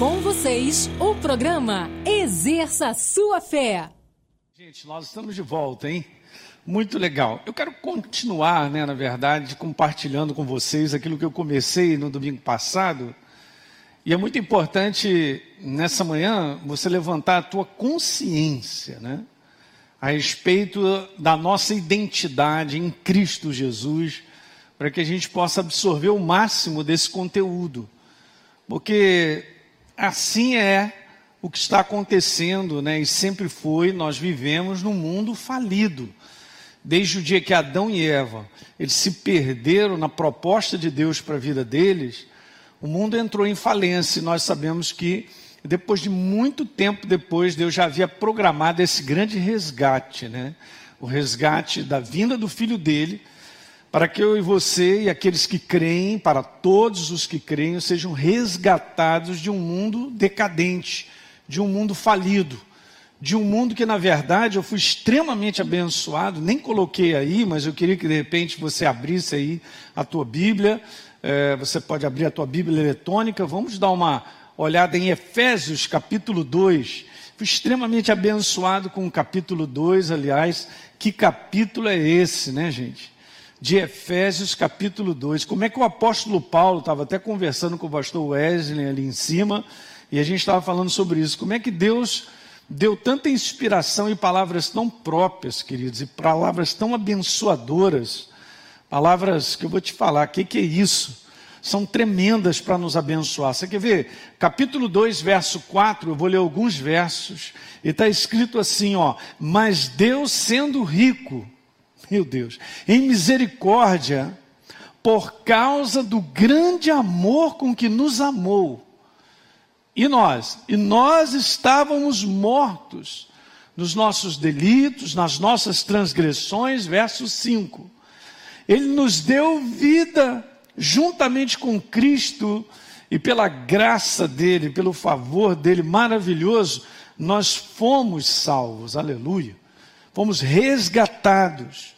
Com vocês, o programa Exerça Sua Fé. Gente, nós estamos de volta, hein? Muito legal. Eu quero continuar, né, na verdade, compartilhando com vocês aquilo que eu comecei no domingo passado. E é muito importante nessa manhã você levantar a tua consciência, né? A respeito da nossa identidade em Cristo Jesus, para que a gente possa absorver o máximo desse conteúdo. Porque assim é o que está acontecendo, né? E sempre foi, nós vivemos num mundo falido. Desde o dia que Adão e Eva, eles se perderam na proposta de Deus para a vida deles, o mundo entrou em falência e nós sabemos que depois de muito tempo depois, Deus já havia programado esse grande resgate, né? O resgate da vinda do filho dele, para que eu e você e aqueles que creem, para todos os que creem, sejam resgatados de um mundo decadente, de um mundo falido, de um mundo que, na verdade, eu fui extremamente abençoado, nem coloquei aí, mas eu queria que de repente você abrisse aí a tua Bíblia. É, você pode abrir a tua Bíblia eletrônica. Vamos dar uma olhada em Efésios capítulo 2. Fui extremamente abençoado com o capítulo 2, aliás. Que capítulo é esse, né, gente? De Efésios capítulo 2. Como é que o apóstolo Paulo, estava até conversando com o pastor Wesley ali em cima, e a gente estava falando sobre isso. Como é que Deus deu tanta inspiração e palavras tão próprias, queridos, e palavras tão abençoadoras Palavras que eu vou te falar, o que, que é isso? São tremendas para nos abençoar. Você quer ver? Capítulo 2, verso 4, eu vou ler alguns versos, e está escrito assim: ó, mas Deus sendo rico, meu Deus, em misericórdia, por causa do grande amor com que nos amou. E nós? E nós estávamos mortos nos nossos delitos, nas nossas transgressões, verso 5. Ele nos deu vida juntamente com Cristo e pela graça dele, pelo favor dele maravilhoso, nós fomos salvos. Aleluia. Fomos resgatados.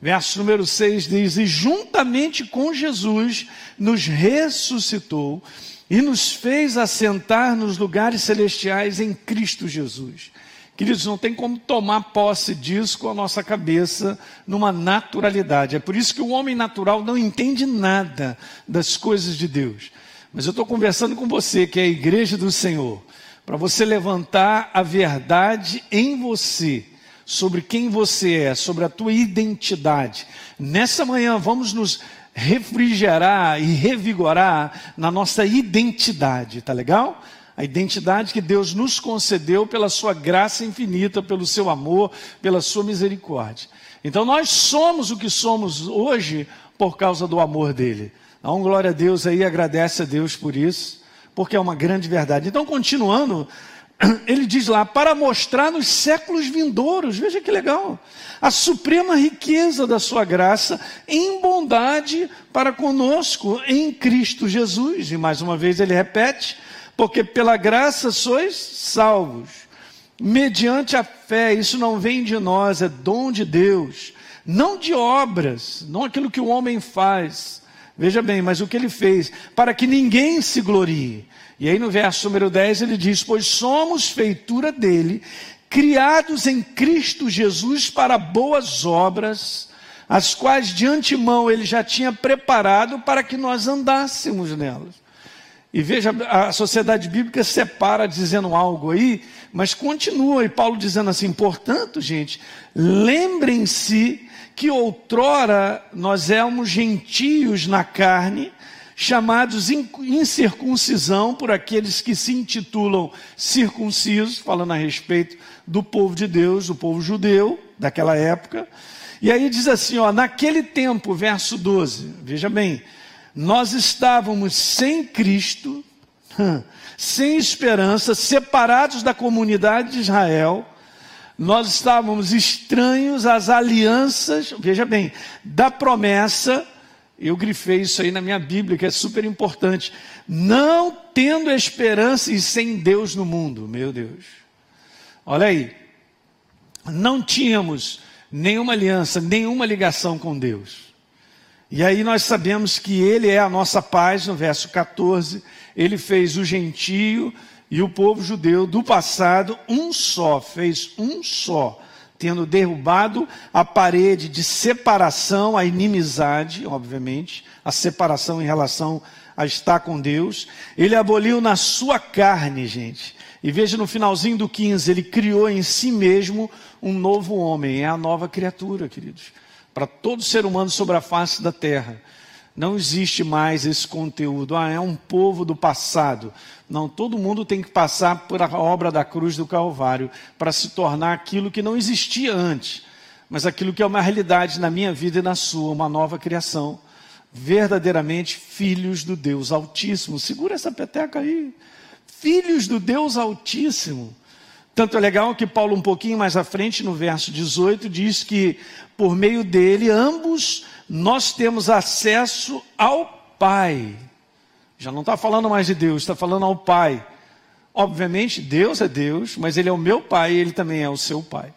Verso número 6 diz: E juntamente com Jesus nos ressuscitou e nos fez assentar nos lugares celestiais em Cristo Jesus. Queridos, não tem como tomar posse disso com a nossa cabeça numa naturalidade. É por isso que o homem natural não entende nada das coisas de Deus. Mas eu estou conversando com você, que é a igreja do Senhor, para você levantar a verdade em você, sobre quem você é, sobre a tua identidade. Nessa manhã vamos nos refrigerar e revigorar na nossa identidade, tá legal? a identidade que Deus nos concedeu pela sua graça infinita, pelo seu amor, pela sua misericórdia. Então nós somos o que somos hoje por causa do amor dele. Então glória a Deus aí, agradece a Deus por isso, porque é uma grande verdade. Então continuando, ele diz lá, para mostrar nos séculos vindouros, veja que legal, a suprema riqueza da sua graça em bondade para conosco em Cristo Jesus. E mais uma vez ele repete, porque pela graça sois salvos, mediante a fé, isso não vem de nós, é dom de Deus, não de obras, não aquilo que o homem faz, veja bem, mas o que ele fez, para que ninguém se glorie. E aí no verso número 10 ele diz: Pois somos feitura dele, criados em Cristo Jesus para boas obras, as quais de antemão ele já tinha preparado para que nós andássemos nelas. E veja, a sociedade bíblica separa dizendo algo aí, mas continua, e Paulo dizendo assim: portanto, gente, lembrem-se que outrora nós éramos gentios na carne, chamados incircuncisão por aqueles que se intitulam circuncisos, falando a respeito do povo de Deus, do povo judeu daquela época. E aí diz assim, ó, naquele tempo, verso 12, veja bem, nós estávamos sem Cristo, sem esperança, separados da comunidade de Israel, nós estávamos estranhos às alianças, veja bem, da promessa, eu grifei isso aí na minha Bíblia, que é super importante, não tendo esperança e sem Deus no mundo, meu Deus. Olha aí, não tínhamos nenhuma aliança, nenhuma ligação com Deus. E aí nós sabemos que Ele é a nossa paz, no verso 14. Ele fez o gentio e o povo judeu do passado um só, fez um só, tendo derrubado a parede de separação, a inimizade, obviamente, a separação em relação a estar com Deus. Ele aboliu na sua carne, gente. E veja no finalzinho do 15, ele criou em si mesmo um novo homem, é a nova criatura, queridos. Para todo ser humano sobre a face da terra. Não existe mais esse conteúdo. Ah, é um povo do passado. Não, todo mundo tem que passar por a obra da cruz do Calvário para se tornar aquilo que não existia antes, mas aquilo que é uma realidade na minha vida e na sua, uma nova criação. Verdadeiramente filhos do Deus Altíssimo. Segura essa peteca aí. Filhos do Deus Altíssimo. Tanto é legal que Paulo, um pouquinho mais à frente, no verso 18, diz que por meio dele, ambos nós temos acesso ao Pai. Já não está falando mais de Deus, está falando ao Pai. Obviamente, Deus é Deus, mas Ele é o meu Pai e Ele também é o seu Pai.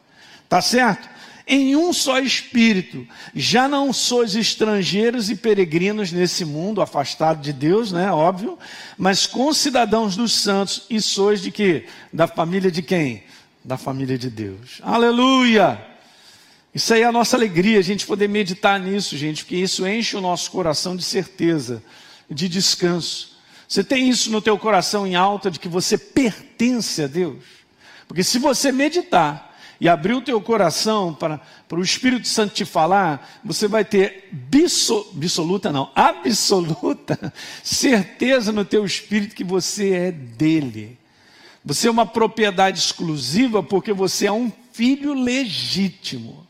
Tá certo? Em um só Espírito, já não sois estrangeiros e peregrinos nesse mundo, afastado de Deus, né? Óbvio, mas concidadãos dos santos e sois de quê? Da família de quem? Da família de Deus. Aleluia! Isso aí é a nossa alegria, a gente poder meditar nisso, gente, porque isso enche o nosso coração de certeza, de descanso. Você tem isso no teu coração em alta de que você pertence a Deus? Porque se você meditar e abrir o teu coração para, para o Espírito Santo te falar, você vai ter bisso, absoluta não, absoluta certeza no teu espírito que você é dele. Você é uma propriedade exclusiva porque você é um filho legítimo.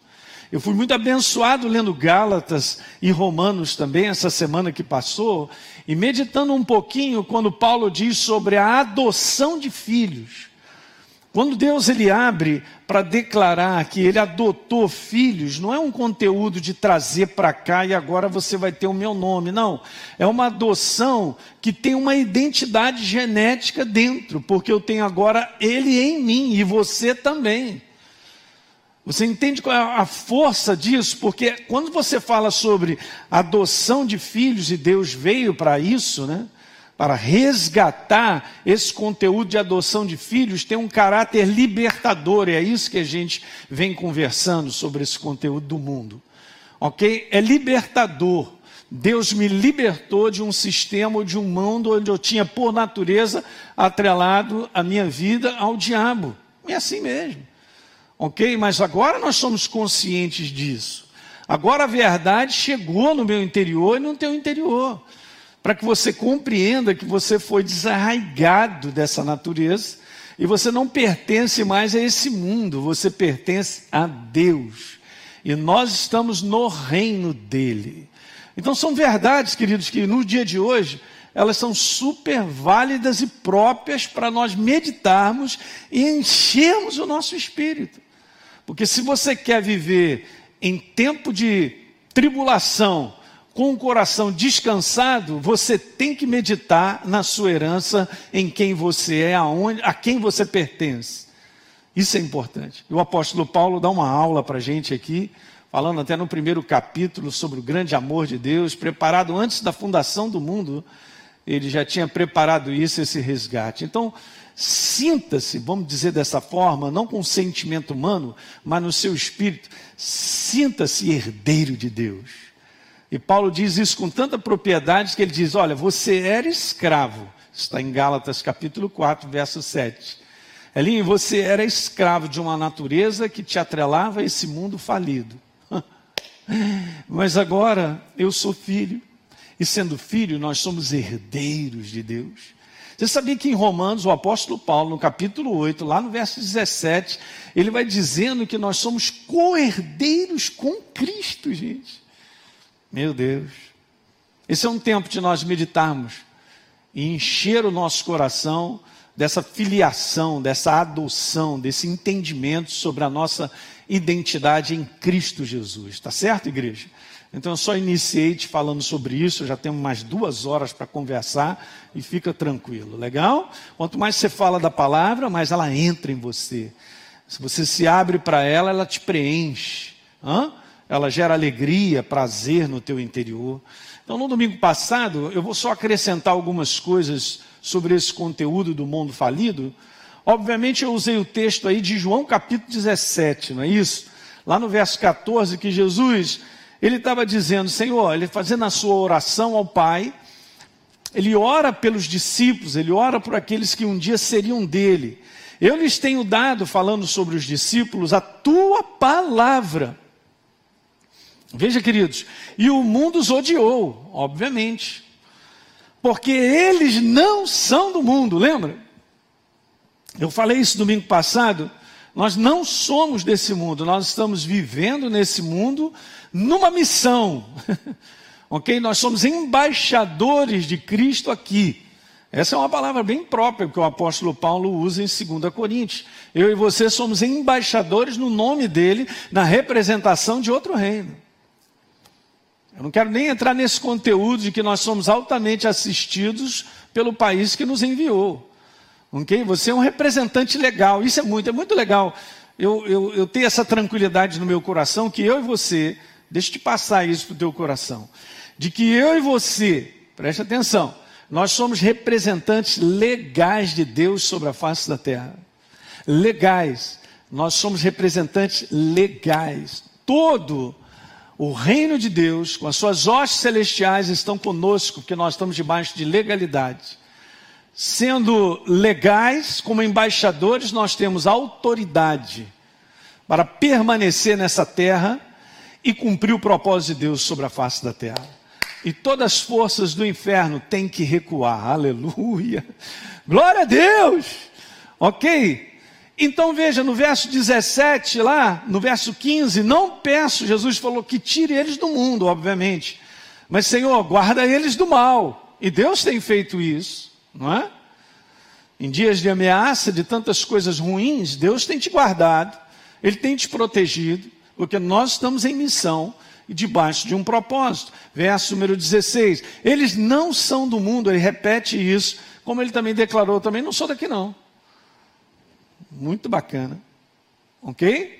Eu fui muito abençoado lendo Gálatas e Romanos também, essa semana que passou, e meditando um pouquinho quando Paulo diz sobre a adoção de filhos. Quando Deus ele abre para declarar que ele adotou filhos, não é um conteúdo de trazer para cá e agora você vai ter o meu nome, não. É uma adoção que tem uma identidade genética dentro, porque eu tenho agora ele em mim e você também. Você entende qual é a força disso? Porque quando você fala sobre adoção de filhos, e Deus veio para isso, né? Para resgatar esse conteúdo de adoção de filhos, tem um caráter libertador, e é isso que a gente vem conversando sobre esse conteúdo do mundo. Ok? É libertador. Deus me libertou de um sistema, de um mundo onde eu tinha, por natureza, atrelado a minha vida ao diabo. É assim mesmo. Ok? Mas agora nós somos conscientes disso. Agora a verdade chegou no meu interior e no teu interior. Para que você compreenda que você foi desarraigado dessa natureza e você não pertence mais a esse mundo, você pertence a Deus. E nós estamos no reino dele. Então são verdades, queridos, que no dia de hoje elas são super válidas e próprias para nós meditarmos e enchermos o nosso espírito. Porque se você quer viver em tempo de tribulação, com o coração descansado, você tem que meditar na sua herança, em quem você é, aonde, a quem você pertence. Isso é importante. E o apóstolo Paulo dá uma aula para a gente aqui, falando até no primeiro capítulo sobre o grande amor de Deus, preparado antes da fundação do mundo, ele já tinha preparado isso, esse resgate. Então, Sinta-se, vamos dizer dessa forma, não com sentimento humano, mas no seu espírito, sinta-se herdeiro de Deus. E Paulo diz isso com tanta propriedade que ele diz: Olha, você era escravo. Está em Gálatas capítulo 4, verso 7. Elinho, você era escravo de uma natureza que te atrelava a esse mundo falido. Mas agora eu sou filho. E sendo filho, nós somos herdeiros de Deus. Você sabia que em Romanos, o apóstolo Paulo, no capítulo 8, lá no verso 17, ele vai dizendo que nós somos co-herdeiros com Cristo, gente. Meu Deus. Esse é um tempo de nós meditarmos e encher o nosso coração dessa filiação, dessa adoção, desse entendimento sobre a nossa identidade em Cristo Jesus. Tá certo, igreja? Então eu só iniciei te falando sobre isso, já temos mais duas horas para conversar e fica tranquilo, legal? Quanto mais você fala da palavra, mais ela entra em você. Se você se abre para ela, ela te preenche. Hã? ela gera alegria, prazer no teu interior. Então, no domingo passado, eu vou só acrescentar algumas coisas sobre esse conteúdo do mundo falido. Obviamente, eu usei o texto aí de João capítulo 17, não é isso? Lá no verso 14, que Jesus, ele estava dizendo, Senhor, ele fazendo a sua oração ao Pai, ele ora pelos discípulos, ele ora por aqueles que um dia seriam dele. Eu lhes tenho dado, falando sobre os discípulos, a tua palavra. Veja, queridos, e o mundo os odiou, obviamente, porque eles não são do mundo, lembra? Eu falei isso domingo passado. Nós não somos desse mundo, nós estamos vivendo nesse mundo numa missão, ok? Nós somos embaixadores de Cristo aqui. Essa é uma palavra bem própria que o apóstolo Paulo usa em 2 Coríntios. Eu e você somos embaixadores no nome dele, na representação de outro reino. Eu não quero nem entrar nesse conteúdo de que nós somos altamente assistidos pelo país que nos enviou. Ok? Você é um representante legal, isso é muito, é muito legal. Eu, eu, eu tenho essa tranquilidade no meu coração que eu e você, deixa eu te passar isso para o teu coração, de que eu e você, preste atenção, nós somos representantes legais de Deus sobre a face da terra. Legais. Nós somos representantes legais. Todo o reino de Deus, com as suas hostes celestiais, estão conosco, porque nós estamos debaixo de legalidade. Sendo legais, como embaixadores, nós temos autoridade para permanecer nessa terra e cumprir o propósito de Deus sobre a face da terra e todas as forças do inferno têm que recuar. Aleluia! Glória a Deus! Ok? Então veja no verso 17 lá, no verso 15, não peço, Jesus falou que tire eles do mundo, obviamente. Mas Senhor, guarda eles do mal. E Deus tem feito isso, não é? Em dias de ameaça, de tantas coisas ruins, Deus tem te guardado, Ele tem te protegido, porque nós estamos em missão e debaixo de um propósito. Verso número 16. Eles não são do mundo, ele repete isso, como ele também declarou, também não sou daqui não. Muito bacana. Ok?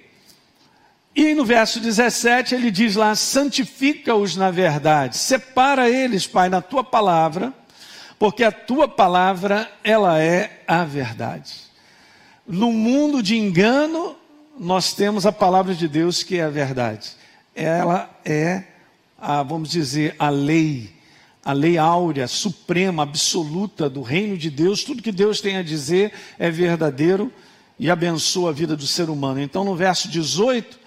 E no verso 17 ele diz lá: santifica-os na verdade, separa eles, Pai, na tua palavra, porque a tua palavra, ela é a verdade. No mundo de engano, nós temos a palavra de Deus que é a verdade ela é, a, vamos dizer, a lei, a lei áurea, suprema, absoluta do reino de Deus. Tudo que Deus tem a dizer é verdadeiro e abençoa a vida do ser humano. Então, no verso 18,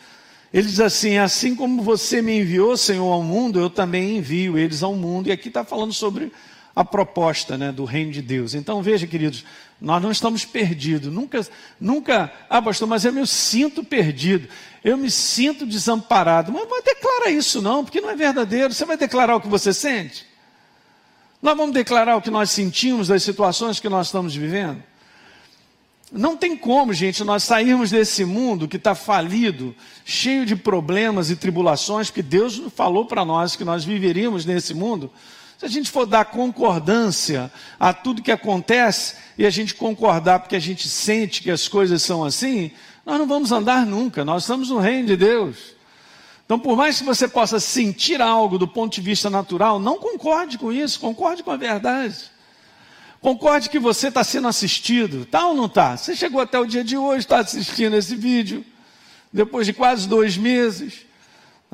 ele diz assim: Assim como você me enviou, Senhor, ao mundo, eu também envio eles ao mundo. E aqui está falando sobre a proposta né, do reino de Deus. Então, veja, queridos, nós não estamos perdidos. Nunca, nunca, ah, pastor, mas eu me sinto perdido. Eu me sinto desamparado. Mas não declara isso, não, porque não é verdadeiro. Você vai declarar o que você sente? Nós vamos declarar o que nós sentimos das situações que nós estamos vivendo? Não tem como, gente, nós sairmos desse mundo que está falido, cheio de problemas e tribulações, porque Deus falou para nós que nós viveríamos nesse mundo. Se a gente for dar concordância a tudo que acontece e a gente concordar porque a gente sente que as coisas são assim, nós não vamos andar nunca. Nós estamos no reino de Deus. Então, por mais que você possa sentir algo do ponto de vista natural, não concorde com isso, concorde com a verdade. Concorde que você está sendo assistido, tá ou não está? Você chegou até o dia de hoje, está assistindo esse vídeo, depois de quase dois meses.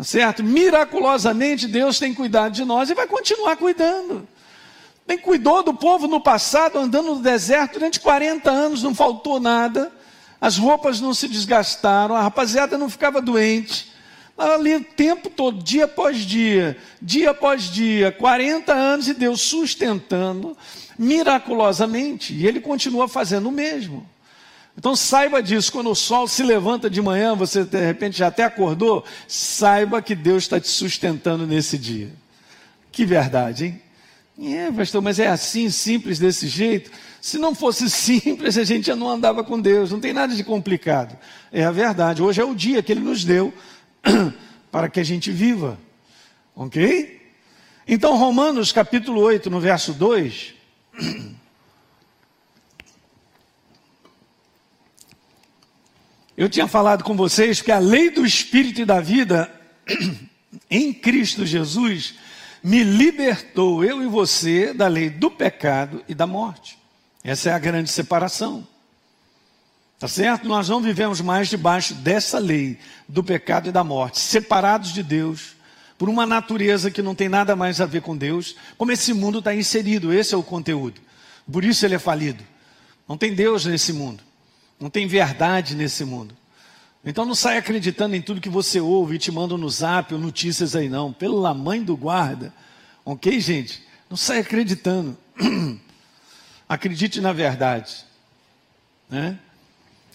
Tá certo? Miraculosamente Deus tem cuidado de nós e vai continuar cuidando. Tem cuidou do povo no passado, andando no deserto durante 40 anos, não faltou nada. As roupas não se desgastaram, a rapaziada não ficava doente. Ali o tempo todo, dia após dia, dia após dia, 40 anos e Deus sustentando miraculosamente, e Ele continua fazendo o mesmo. Então saiba disso, quando o sol se levanta de manhã, você de repente já até acordou, saiba que Deus está te sustentando nesse dia. Que verdade, hein? É, pastor, mas é assim, simples desse jeito? Se não fosse simples, a gente já não andava com Deus, não tem nada de complicado. É a verdade, hoje é o dia que Ele nos deu para que a gente viva. Ok? Então, Romanos capítulo 8, no verso 2. Eu tinha falado com vocês que a lei do espírito e da vida em Cristo Jesus, me libertou, eu e você, da lei do pecado e da morte. Essa é a grande separação. Tá certo? Nós não vivemos mais debaixo dessa lei do pecado e da morte, separados de Deus, por uma natureza que não tem nada mais a ver com Deus, como esse mundo está inserido, esse é o conteúdo. Por isso ele é falido. Não tem Deus nesse mundo, não tem verdade nesse mundo. Então não sai acreditando em tudo que você ouve e te mandam no zap ou notícias aí, não. Pela mãe do guarda. Ok, gente? Não sai acreditando. Acredite na verdade. Né?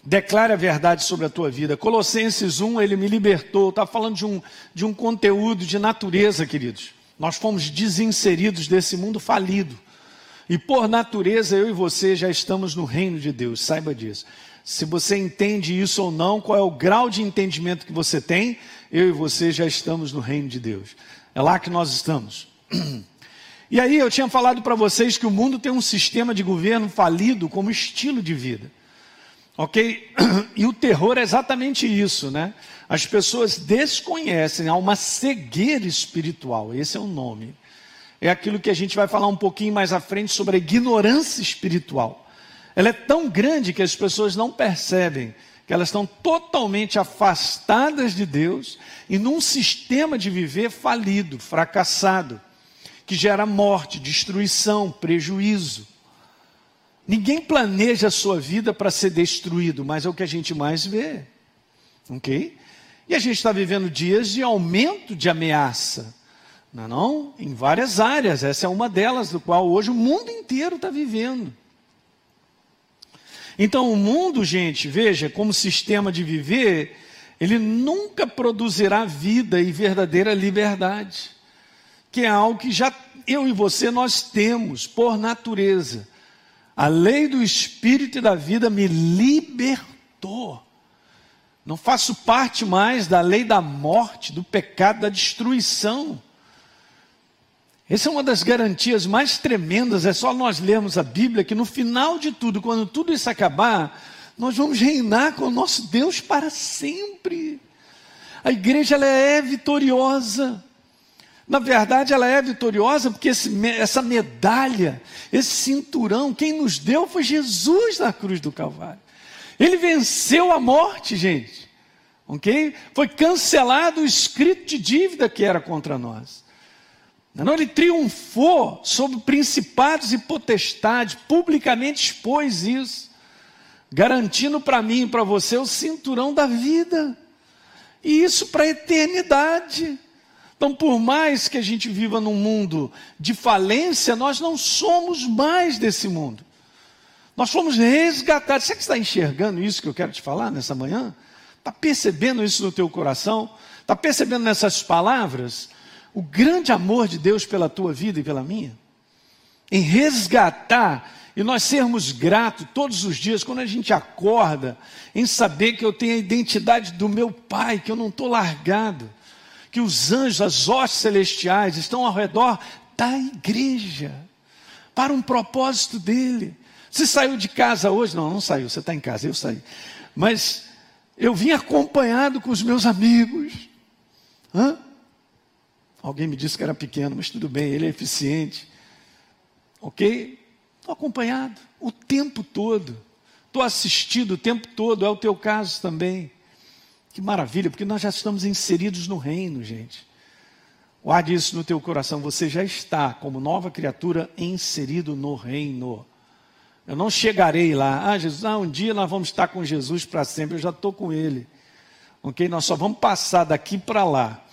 Declare a verdade sobre a tua vida. Colossenses 1, ele me libertou. Está falando de um, de um conteúdo de natureza, queridos. Nós fomos desinseridos desse mundo falido. E por natureza, eu e você já estamos no reino de Deus, saiba disso. Se você entende isso ou não, qual é o grau de entendimento que você tem, eu e você já estamos no reino de Deus. É lá que nós estamos. E aí eu tinha falado para vocês que o mundo tem um sistema de governo falido como estilo de vida. Ok? E o terror é exatamente isso, né? As pessoas desconhecem, há uma cegueira espiritual, esse é o nome. É aquilo que a gente vai falar um pouquinho mais à frente sobre a ignorância espiritual. Ela é tão grande que as pessoas não percebem que elas estão totalmente afastadas de Deus e num sistema de viver falido, fracassado, que gera morte, destruição, prejuízo. Ninguém planeja a sua vida para ser destruído, mas é o que a gente mais vê. Ok? E a gente está vivendo dias de aumento de ameaça. Não, é não? Em várias áreas. Essa é uma delas, do qual hoje o mundo inteiro está vivendo. Então, o mundo, gente, veja, como sistema de viver, ele nunca produzirá vida e verdadeira liberdade, que é algo que já eu e você nós temos por natureza. A lei do espírito e da vida me libertou. Não faço parte mais da lei da morte, do pecado, da destruição. Essa é uma das garantias mais tremendas, é só nós lermos a Bíblia que no final de tudo, quando tudo isso acabar, nós vamos reinar com o nosso Deus para sempre. A igreja ela é vitoriosa. Na verdade, ela é vitoriosa porque esse, essa medalha, esse cinturão, quem nos deu foi Jesus na cruz do Calvário. Ele venceu a morte, gente. Ok? Foi cancelado o escrito de dívida que era contra nós. Não, ele triunfou sobre principados e potestades, publicamente expôs isso, garantindo para mim e para você o cinturão da vida, e isso para a eternidade. Então, por mais que a gente viva num mundo de falência, nós não somos mais desse mundo. Nós fomos resgatados. Você que está enxergando isso que eu quero te falar nessa manhã? Está percebendo isso no teu coração? Está percebendo nessas palavras o grande amor de Deus pela tua vida e pela minha? Em resgatar e nós sermos gratos todos os dias, quando a gente acorda, em saber que eu tenho a identidade do meu Pai, que eu não estou largado que os anjos, as hostes celestiais estão ao redor da igreja, para um propósito dele. Você saiu de casa hoje? Não, não saiu, você está em casa, eu saí. Mas eu vim acompanhado com os meus amigos. Hã? Alguém me disse que era pequeno, mas tudo bem, ele é eficiente. Ok? Estou acompanhado o tempo todo. Estou assistido o tempo todo, é o teu caso também. Que maravilha, porque nós já estamos inseridos no reino, gente. Guarde isso no teu coração, você já está como nova criatura inserido no reino. Eu não chegarei lá, ah, Jesus, ah, um dia nós vamos estar com Jesus para sempre, eu já estou com Ele. Ok? Nós só vamos passar daqui para lá.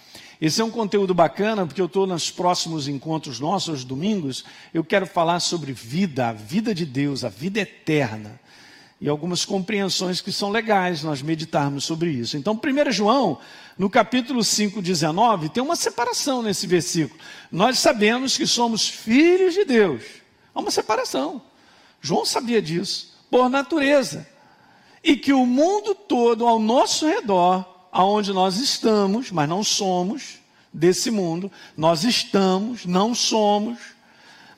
Esse é um conteúdo bacana, porque eu estou nos próximos encontros nossos, aos domingos, eu quero falar sobre vida, a vida de Deus, a vida eterna e algumas compreensões que são legais nós meditarmos sobre isso. Então, 1 João, no capítulo 5, 19, tem uma separação nesse versículo. Nós sabemos que somos filhos de Deus. Há uma separação. João sabia disso, por natureza. E que o mundo todo ao nosso redor, aonde nós estamos, mas não somos desse mundo, nós estamos, não somos,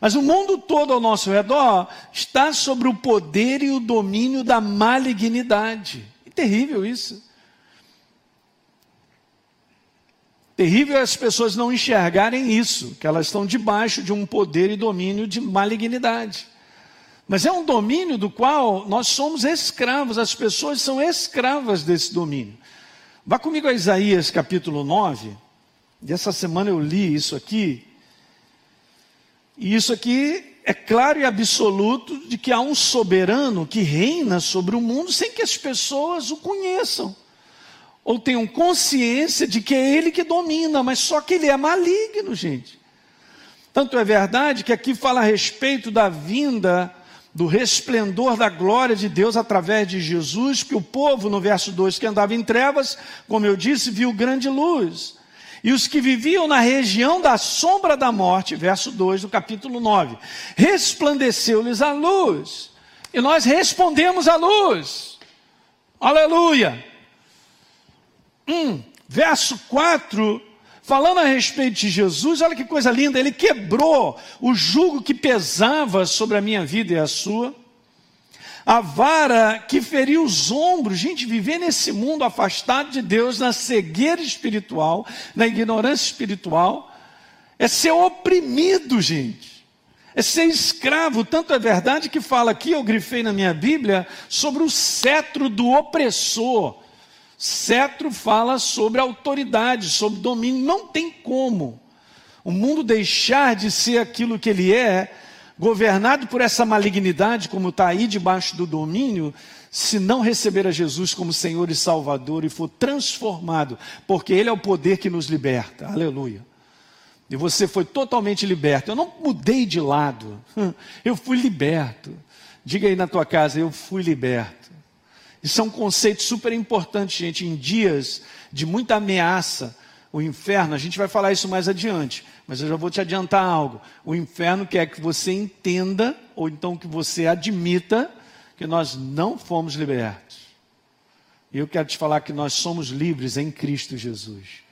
mas o mundo todo ao nosso redor está sobre o poder e o domínio da malignidade. É terrível isso. Terrível é as pessoas não enxergarem isso, que elas estão debaixo de um poder e domínio de malignidade. Mas é um domínio do qual nós somos escravos, as pessoas são escravas desse domínio. Vá comigo a Isaías capítulo 9, e essa semana eu li isso aqui, e isso aqui é claro e absoluto de que há um soberano que reina sobre o mundo sem que as pessoas o conheçam. Ou tenham consciência de que é ele que domina, mas só que ele é maligno, gente. Tanto é verdade que aqui fala a respeito da vinda do resplendor da glória de Deus através de Jesus, que o povo, no verso 2, que andava em trevas, como eu disse, viu grande luz. E os que viviam na região da sombra da morte, verso 2 do capítulo 9, resplandeceu-lhes a luz. E nós respondemos à luz. Aleluia. Hum, verso 4 falando a respeito de Jesus, olha que coisa linda, ele quebrou o jugo que pesava sobre a minha vida e a sua, a vara que feriu os ombros, gente, viver nesse mundo afastado de Deus, na cegueira espiritual, na ignorância espiritual, é ser oprimido, gente. É ser escravo, tanto é verdade que fala aqui, eu grifei na minha Bíblia, sobre o cetro do opressor. Cetro fala sobre autoridade, sobre domínio. Não tem como o mundo deixar de ser aquilo que ele é, governado por essa malignidade, como está aí debaixo do domínio, se não receber a Jesus como Senhor e Salvador e for transformado, porque Ele é o poder que nos liberta. Aleluia. E você foi totalmente liberto. Eu não mudei de lado, eu fui liberto. Diga aí na tua casa, eu fui liberto. Isso é um conceito super importante, gente, em dias de muita ameaça. O inferno, a gente vai falar isso mais adiante, mas eu já vou te adiantar algo. O inferno quer que você entenda, ou então que você admita, que nós não fomos libertos. E eu quero te falar que nós somos livres em Cristo Jesus.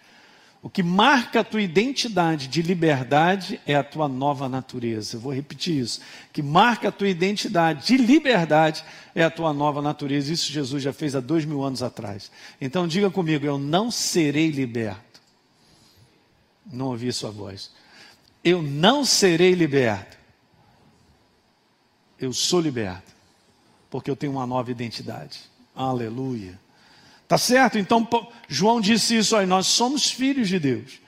O que marca a tua identidade de liberdade é a tua nova natureza. Eu vou repetir isso. O que marca a tua identidade de liberdade é a tua nova natureza. Isso Jesus já fez há dois mil anos atrás. Então diga comigo: eu não serei liberto. Não ouvi sua voz. Eu não serei liberto. Eu sou liberto. Porque eu tenho uma nova identidade. Aleluia. Tá certo? Então João disse isso aí, nós somos filhos de Deus.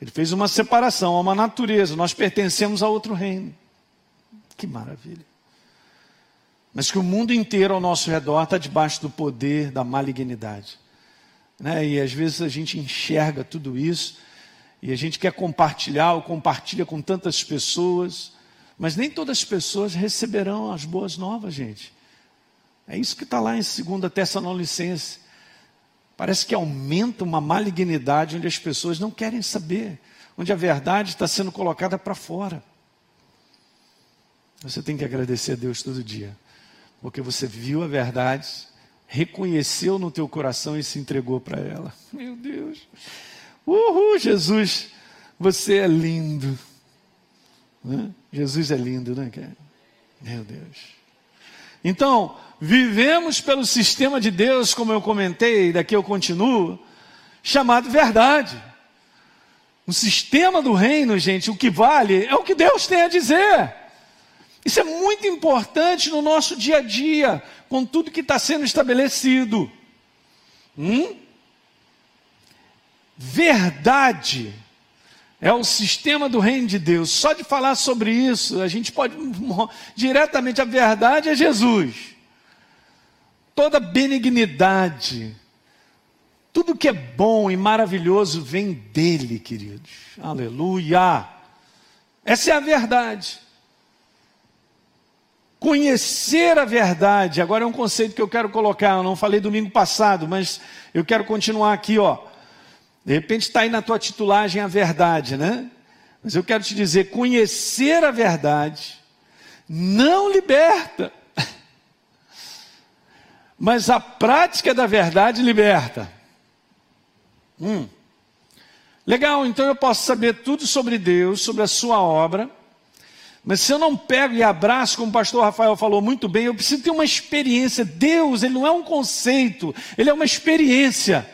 Ele fez uma separação, uma natureza, nós pertencemos a outro reino. Que maravilha. Mas que o mundo inteiro ao nosso redor está debaixo do poder da malignidade. Né? E às vezes a gente enxerga tudo isso e a gente quer compartilhar ou compartilha com tantas pessoas, mas nem todas as pessoas receberão as boas novas, gente. É isso que está lá em 2 Tessalonicenses. Parece que aumenta uma malignidade onde as pessoas não querem saber, onde a verdade está sendo colocada para fora. Você tem que agradecer a Deus todo dia, porque você viu a verdade, reconheceu no teu coração e se entregou para ela. Meu Deus. Uhul, Jesus, você é lindo. Né? Jesus é lindo, né? Meu Deus. Então, vivemos pelo sistema de Deus, como eu comentei, daqui eu continuo, chamado verdade. O sistema do reino, gente, o que vale é o que Deus tem a dizer. Isso é muito importante no nosso dia a dia, com tudo que está sendo estabelecido. Hum? Verdade é o sistema do reino de Deus. Só de falar sobre isso, a gente pode diretamente a verdade é Jesus. Toda benignidade, tudo que é bom e maravilhoso vem dele, queridos. Aleluia. Essa é a verdade. Conhecer a verdade, agora é um conceito que eu quero colocar, eu não falei domingo passado, mas eu quero continuar aqui, ó. De repente está aí na tua titulagem a verdade, né? Mas eu quero te dizer: conhecer a verdade não liberta, mas a prática da verdade liberta. Hum. Legal, então eu posso saber tudo sobre Deus, sobre a sua obra, mas se eu não pego e abraço, como o pastor Rafael falou muito bem, eu preciso ter uma experiência. Deus, ele não é um conceito, ele é uma experiência.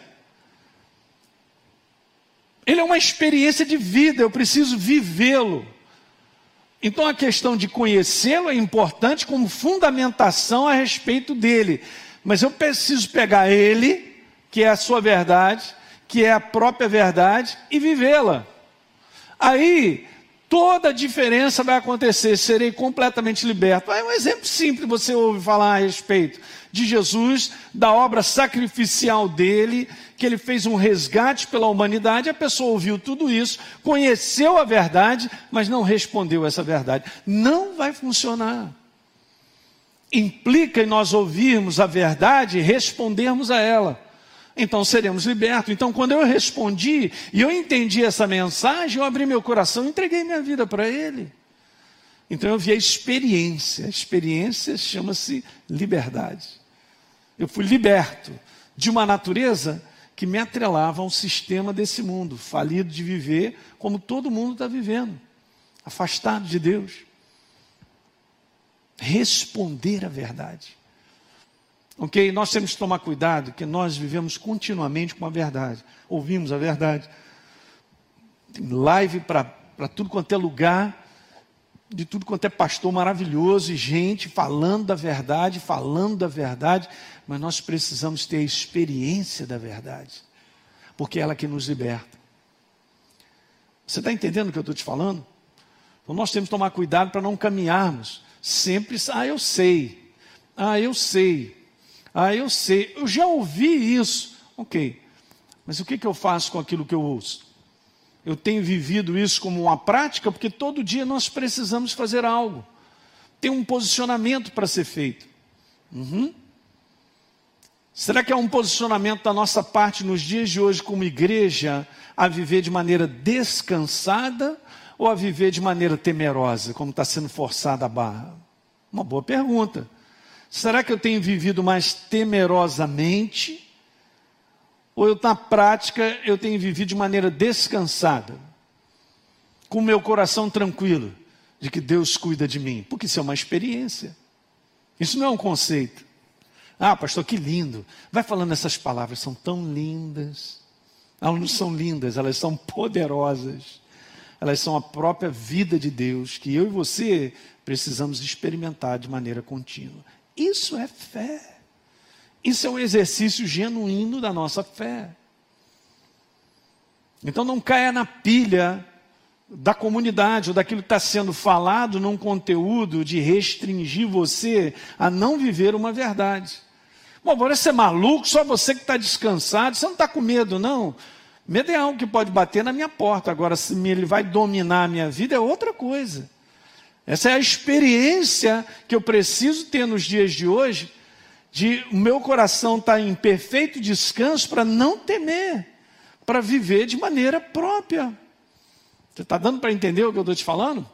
Ele é uma experiência de vida, eu preciso vivê-lo. Então a questão de conhecê-lo é importante como fundamentação a respeito dele. Mas eu preciso pegar ele, que é a sua verdade, que é a própria verdade, e vivê-la. Aí toda a diferença vai acontecer, serei completamente liberto. É um exemplo simples você ouve falar a respeito de Jesus, da obra sacrificial dele, que ele fez um resgate pela humanidade. A pessoa ouviu tudo isso, conheceu a verdade, mas não respondeu essa verdade. Não vai funcionar. Implica em nós ouvirmos a verdade e respondermos a ela então seremos libertos. Então, quando eu respondi e eu entendi essa mensagem, eu abri meu coração e entreguei minha vida para Ele. Então, eu vi a experiência. A experiência chama-se liberdade. Eu fui liberto de uma natureza que me atrelava a um sistema desse mundo, falido de viver como todo mundo está vivendo, afastado de Deus. Responder a verdade. Ok? Nós temos que tomar cuidado, que nós vivemos continuamente com a verdade. Ouvimos a verdade. Tem live para tudo quanto é lugar, de tudo quanto é pastor maravilhoso e gente falando da verdade, falando da verdade, mas nós precisamos ter a experiência da verdade, porque é ela que nos liberta. Você está entendendo o que eu estou te falando? Então nós temos que tomar cuidado para não caminharmos sempre, ah, eu sei, ah, eu sei. Ah, eu sei, eu já ouvi isso. Ok, mas o que, que eu faço com aquilo que eu ouço? Eu tenho vivido isso como uma prática, porque todo dia nós precisamos fazer algo. Tem um posicionamento para ser feito. Uhum. Será que é um posicionamento da nossa parte nos dias de hoje, como igreja, a viver de maneira descansada ou a viver de maneira temerosa, como está sendo forçada a barra? Uma boa pergunta. Será que eu tenho vivido mais temerosamente? Ou eu, na prática, eu tenho vivido de maneira descansada? Com o meu coração tranquilo, de que Deus cuida de mim? Porque isso é uma experiência. Isso não é um conceito. Ah, pastor, que lindo. Vai falando essas palavras, são tão lindas. Elas não são lindas, elas são poderosas. Elas são a própria vida de Deus que eu e você precisamos experimentar de maneira contínua. Isso é fé. Isso é um exercício genuíno da nossa fé. Então não caia na pilha da comunidade ou daquilo que está sendo falado num conteúdo de restringir você a não viver uma verdade. Bom, agora você é maluco, só você que está descansado, você não está com medo, não. Medo é algo que pode bater na minha porta, agora se ele vai dominar a minha vida é outra coisa. Essa é a experiência que eu preciso ter nos dias de hoje, de o meu coração estar tá em perfeito descanso para não temer, para viver de maneira própria. Você está dando para entender o que eu estou te falando?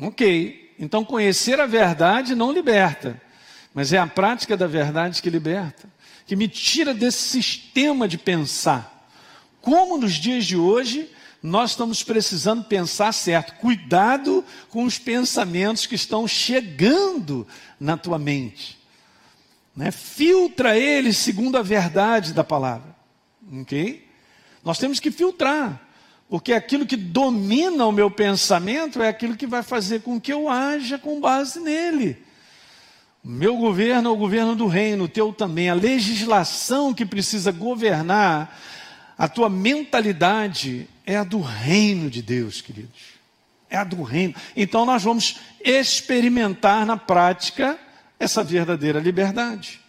Ok, então conhecer a verdade não liberta, mas é a prática da verdade que liberta, que me tira desse sistema de pensar. Como nos dias de hoje nós estamos precisando pensar certo. Cuidado com os pensamentos que estão chegando na tua mente. Né? Filtra eles segundo a verdade da palavra. Ok? Nós temos que filtrar. Porque aquilo que domina o meu pensamento é aquilo que vai fazer com que eu haja com base nele. Meu governo é o governo do reino, o teu também. A legislação que precisa governar a tua mentalidade é a do reino de Deus, queridos. É a do reino. Então nós vamos experimentar na prática essa verdadeira liberdade.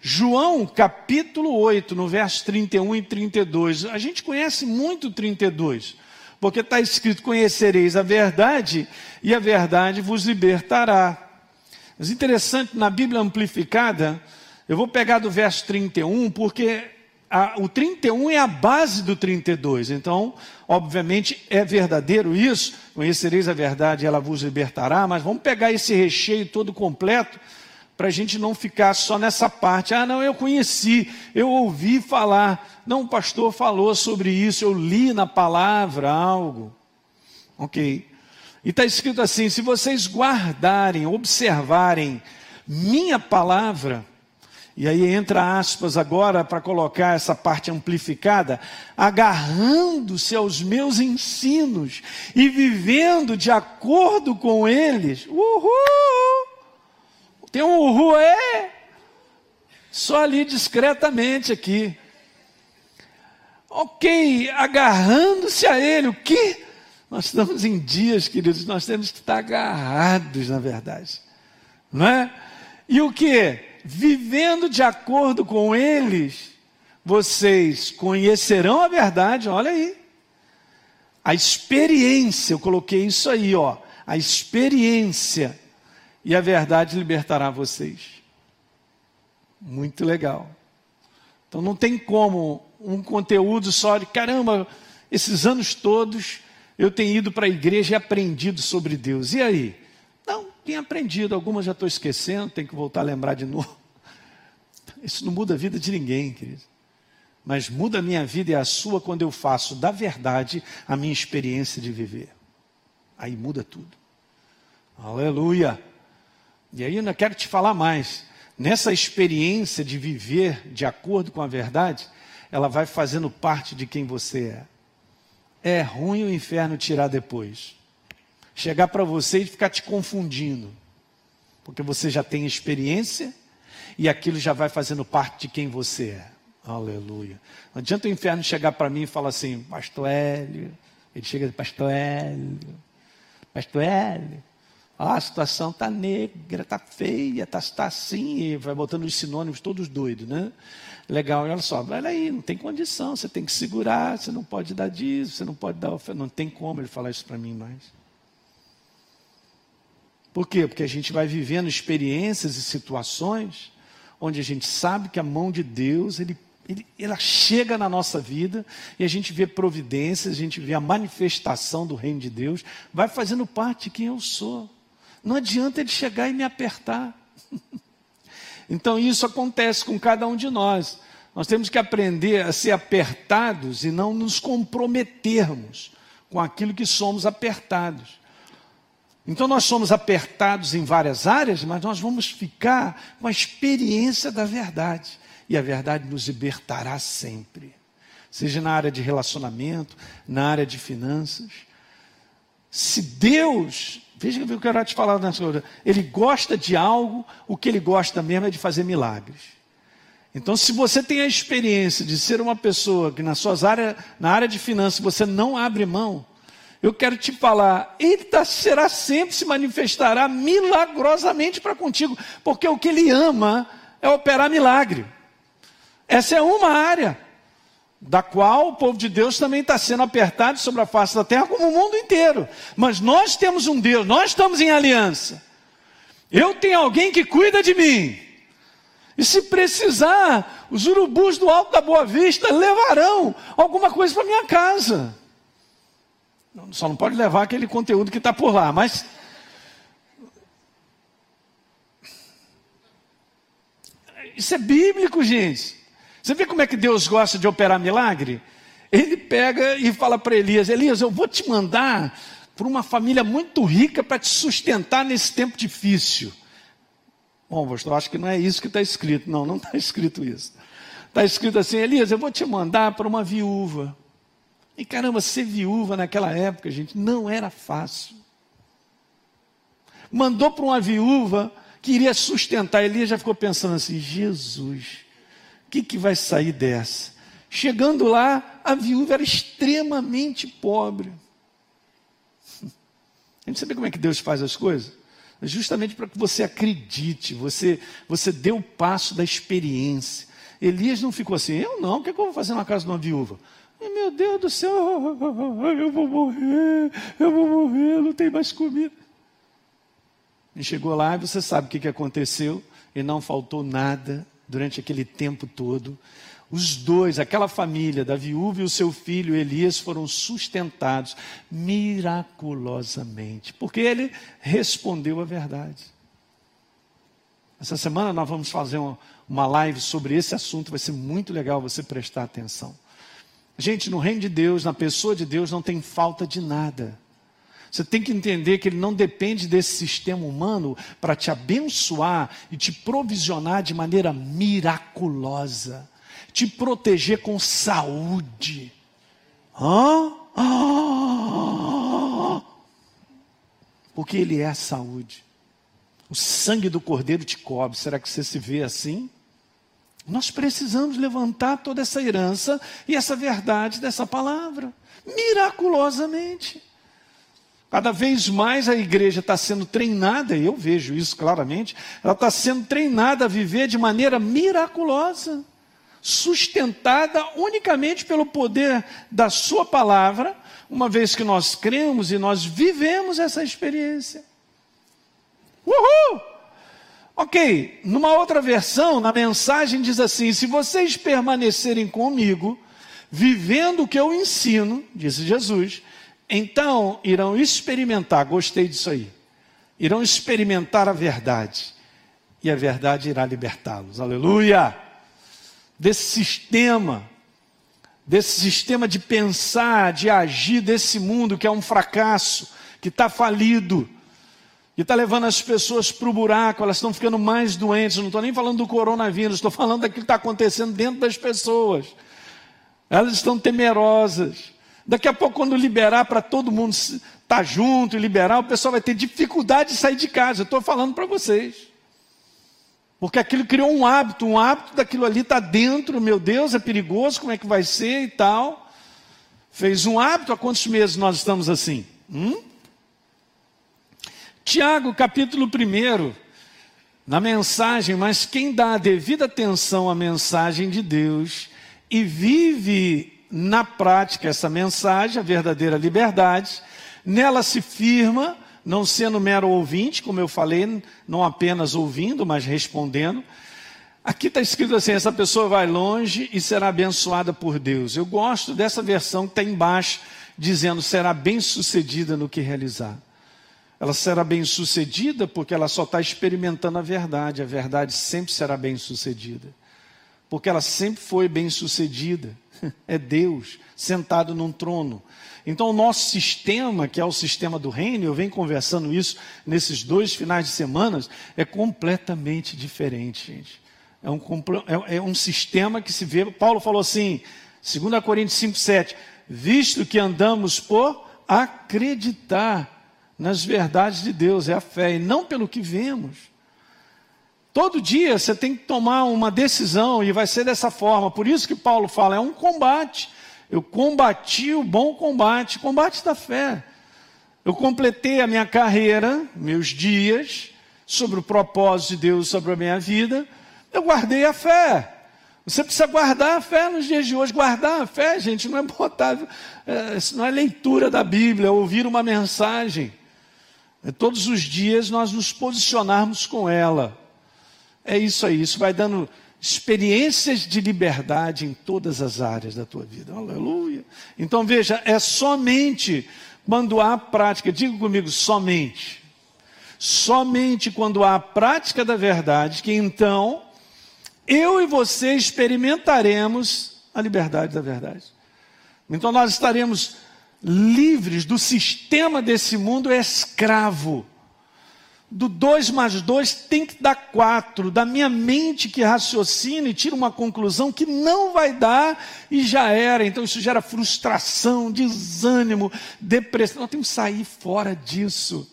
João capítulo 8, no verso 31 e 32. A gente conhece muito 32, porque está escrito: Conhecereis a verdade, e a verdade vos libertará. Mas interessante, na Bíblia amplificada, eu vou pegar do verso 31, porque a, o 31 é a base do 32. Então, obviamente, é verdadeiro isso. Conhecereis a verdade, ela vos libertará. Mas vamos pegar esse recheio todo completo para a gente não ficar só nessa parte. Ah, não, eu conheci, eu ouvi falar. Não, o pastor falou sobre isso, eu li na palavra algo. Ok. E está escrito assim: se vocês guardarem, observarem minha palavra, E aí entra aspas agora para colocar essa parte amplificada, agarrando-se aos meus ensinos e vivendo de acordo com eles. Uhul! Tem um uhul só ali discretamente aqui. Ok, agarrando-se a ele, o que? Nós estamos em dias, queridos, nós temos que estar agarrados, na verdade. Não é? E o que? vivendo de acordo com eles, vocês conhecerão a verdade, olha aí. A experiência, eu coloquei isso aí, ó. A experiência e a verdade libertará vocês. Muito legal. Então não tem como um conteúdo só de caramba, esses anos todos eu tenho ido para a igreja e aprendido sobre Deus. E aí? Não, tenho aprendido, algumas já estou esquecendo, tenho que voltar a lembrar de novo. Isso não muda a vida de ninguém, querido. Mas muda a minha vida e a sua quando eu faço da verdade a minha experiência de viver. Aí muda tudo. Aleluia. E aí eu não quero te falar mais. Nessa experiência de viver de acordo com a verdade, ela vai fazendo parte de quem você é. É ruim o inferno tirar depois chegar para você e ficar te confundindo, porque você já tem experiência e aquilo já vai fazendo parte de quem você é. Aleluia. Não adianta o inferno chegar para mim e falar assim, Pastor Hélio. Ele chega, Pastor Hélio, Pastor Hélio, ah, a situação está negra, está feia, está tá assim, vai botando os sinônimos todos doidos, né? Legal, olha só, olha aí, não tem condição, você tem que segurar, você não pode dar disso, você não pode dar oferta, não tem como ele falar isso para mim mais. Por quê? Porque a gente vai vivendo experiências e situações onde a gente sabe que a mão de Deus, ele, ele, ela chega na nossa vida e a gente vê providências, a gente vê a manifestação do reino de Deus, vai fazendo parte de quem eu sou. Não adianta ele chegar e me apertar. então isso acontece com cada um de nós. Nós temos que aprender a ser apertados e não nos comprometermos com aquilo que somos apertados. Então nós somos apertados em várias áreas, mas nós vamos ficar com a experiência da verdade. E a verdade nos libertará sempre. Seja na área de relacionamento, na área de finanças. Se Deus, veja que eu quero te falar nessa coisa, Ele gosta de algo, o que Ele gosta mesmo é de fazer milagres. Então, se você tem a experiência de ser uma pessoa que nas suas áreas, na área de finanças você não abre mão, eu quero te falar, ele tá, será sempre, se manifestará milagrosamente para contigo, porque o que ele ama é operar milagre. Essa é uma área da qual o povo de Deus também está sendo apertado sobre a face da terra, como o mundo inteiro. Mas nós temos um Deus, nós estamos em aliança. Eu tenho alguém que cuida de mim. E se precisar, os urubus do alto da Boa Vista levarão alguma coisa para minha casa. Só não pode levar aquele conteúdo que está por lá, mas. Isso é bíblico, gente. Você vê como é que Deus gosta de operar milagre? Ele pega e fala para Elias: Elias, eu vou te mandar para uma família muito rica para te sustentar nesse tempo difícil. Bom, pastor, acho que não é isso que está escrito. Não, não está escrito isso. Está escrito assim: Elias, eu vou te mandar para uma viúva. E caramba, ser viúva naquela época, gente, não era fácil. Mandou para uma viúva que iria sustentar. Elias já ficou pensando assim: Jesus, que, que vai sair dessa? Chegando lá, a viúva era extremamente pobre. A gente sabe como é que Deus faz as coisas? Justamente para que você acredite, você, você dê o passo da experiência. Elias não ficou assim, eu não, o que, é que eu vou fazer na casa de uma viúva? Meu Deus do céu, eu vou morrer, eu vou morrer, não tem mais comida. E chegou lá e você sabe o que aconteceu, e não faltou nada durante aquele tempo todo. Os dois, aquela família, da viúva e o seu filho Elias, foram sustentados miraculosamente, porque ele respondeu a verdade. Essa semana nós vamos fazer uma live sobre esse assunto, vai ser muito legal você prestar atenção. Gente, no reino de Deus, na pessoa de Deus, não tem falta de nada. Você tem que entender que ele não depende desse sistema humano para te abençoar e te provisionar de maneira miraculosa, te proteger com saúde. Hã? Porque ele é a saúde. O sangue do cordeiro te cobre. Será que você se vê assim? Nós precisamos levantar toda essa herança e essa verdade dessa palavra, miraculosamente. Cada vez mais a igreja está sendo treinada, e eu vejo isso claramente, ela está sendo treinada a viver de maneira miraculosa, sustentada unicamente pelo poder da Sua palavra, uma vez que nós cremos e nós vivemos essa experiência. Uhul! Ok, numa outra versão, na mensagem diz assim: se vocês permanecerem comigo, vivendo o que eu ensino, disse Jesus, então irão experimentar, gostei disso aí, irão experimentar a verdade, e a verdade irá libertá-los. Aleluia! Desse sistema, desse sistema de pensar, de agir desse mundo que é um fracasso, que está falido que está levando as pessoas para o buraco, elas estão ficando mais doentes. Não estou nem falando do coronavírus, estou falando daquilo que está acontecendo dentro das pessoas. Elas estão temerosas. Daqui a pouco, quando liberar para todo mundo estar tá junto e liberar, o pessoal vai ter dificuldade de sair de casa. Eu estou falando para vocês. Porque aquilo criou um hábito, um hábito daquilo ali está dentro, meu Deus, é perigoso, como é que vai ser e tal. Fez um hábito, há quantos meses nós estamos assim? Hum? Tiago, capítulo 1, na mensagem, mas quem dá a devida atenção à mensagem de Deus e vive na prática essa mensagem, a verdadeira liberdade, nela se firma, não sendo mero ouvinte, como eu falei, não apenas ouvindo, mas respondendo. Aqui está escrito assim: essa pessoa vai longe e será abençoada por Deus. Eu gosto dessa versão que está embaixo, dizendo será bem sucedida no que realizar. Ela será bem sucedida porque ela só está experimentando a verdade. A verdade sempre será bem sucedida. Porque ela sempre foi bem sucedida. É Deus sentado num trono. Então, o nosso sistema, que é o sistema do reino, eu venho conversando isso nesses dois finais de semana, é completamente diferente, gente. É um, é, é um sistema que se vê. Paulo falou assim, 2 Coríntios 5, 7, visto que andamos por acreditar nas verdades de Deus, é a fé, e não pelo que vemos. Todo dia você tem que tomar uma decisão e vai ser dessa forma. Por isso que Paulo fala, é um combate. Eu combati o bom combate, combate da fé. Eu completei a minha carreira, meus dias, sobre o propósito de Deus sobre a minha vida. Eu guardei a fé. Você precisa guardar a fé nos dias de hoje. Guardar a fé, gente, não é botar, é, não é leitura da Bíblia, é ouvir uma mensagem. É todos os dias nós nos posicionarmos com ela. É isso aí, isso vai dando experiências de liberdade em todas as áreas da tua vida. Aleluia. Então veja, é somente quando há prática, diga comigo, somente. Somente quando há prática da verdade, que então eu e você experimentaremos a liberdade da verdade. Então nós estaremos livres do sistema desse mundo escravo. Do 2 mais 2 tem que dar 4. Da minha mente que raciocina e tira uma conclusão que não vai dar e já era. Então isso gera frustração, desânimo, depressão. Nós temos que sair fora disso.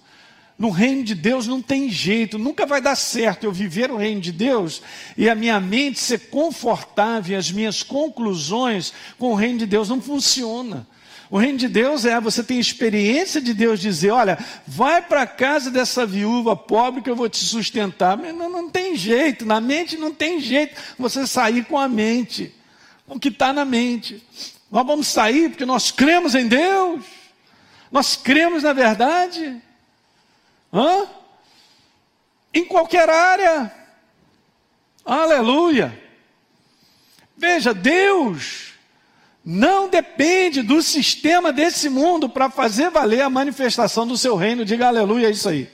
No reino de Deus não tem jeito, nunca vai dar certo eu viver o reino de Deus e a minha mente ser confortável, as minhas conclusões com o reino de Deus não funciona. O reino de Deus é você tem experiência de Deus dizer: olha, vai para a casa dessa viúva pobre que eu vou te sustentar. Mas não, não tem jeito, na mente não tem jeito você sair com a mente, o que está na mente. Nós vamos sair porque nós cremos em Deus, nós cremos na verdade. Hã? Em qualquer área. Aleluia. Veja, Deus não depende do sistema desse mundo para fazer valer a manifestação do seu reino. Diga aleluia, é isso aí.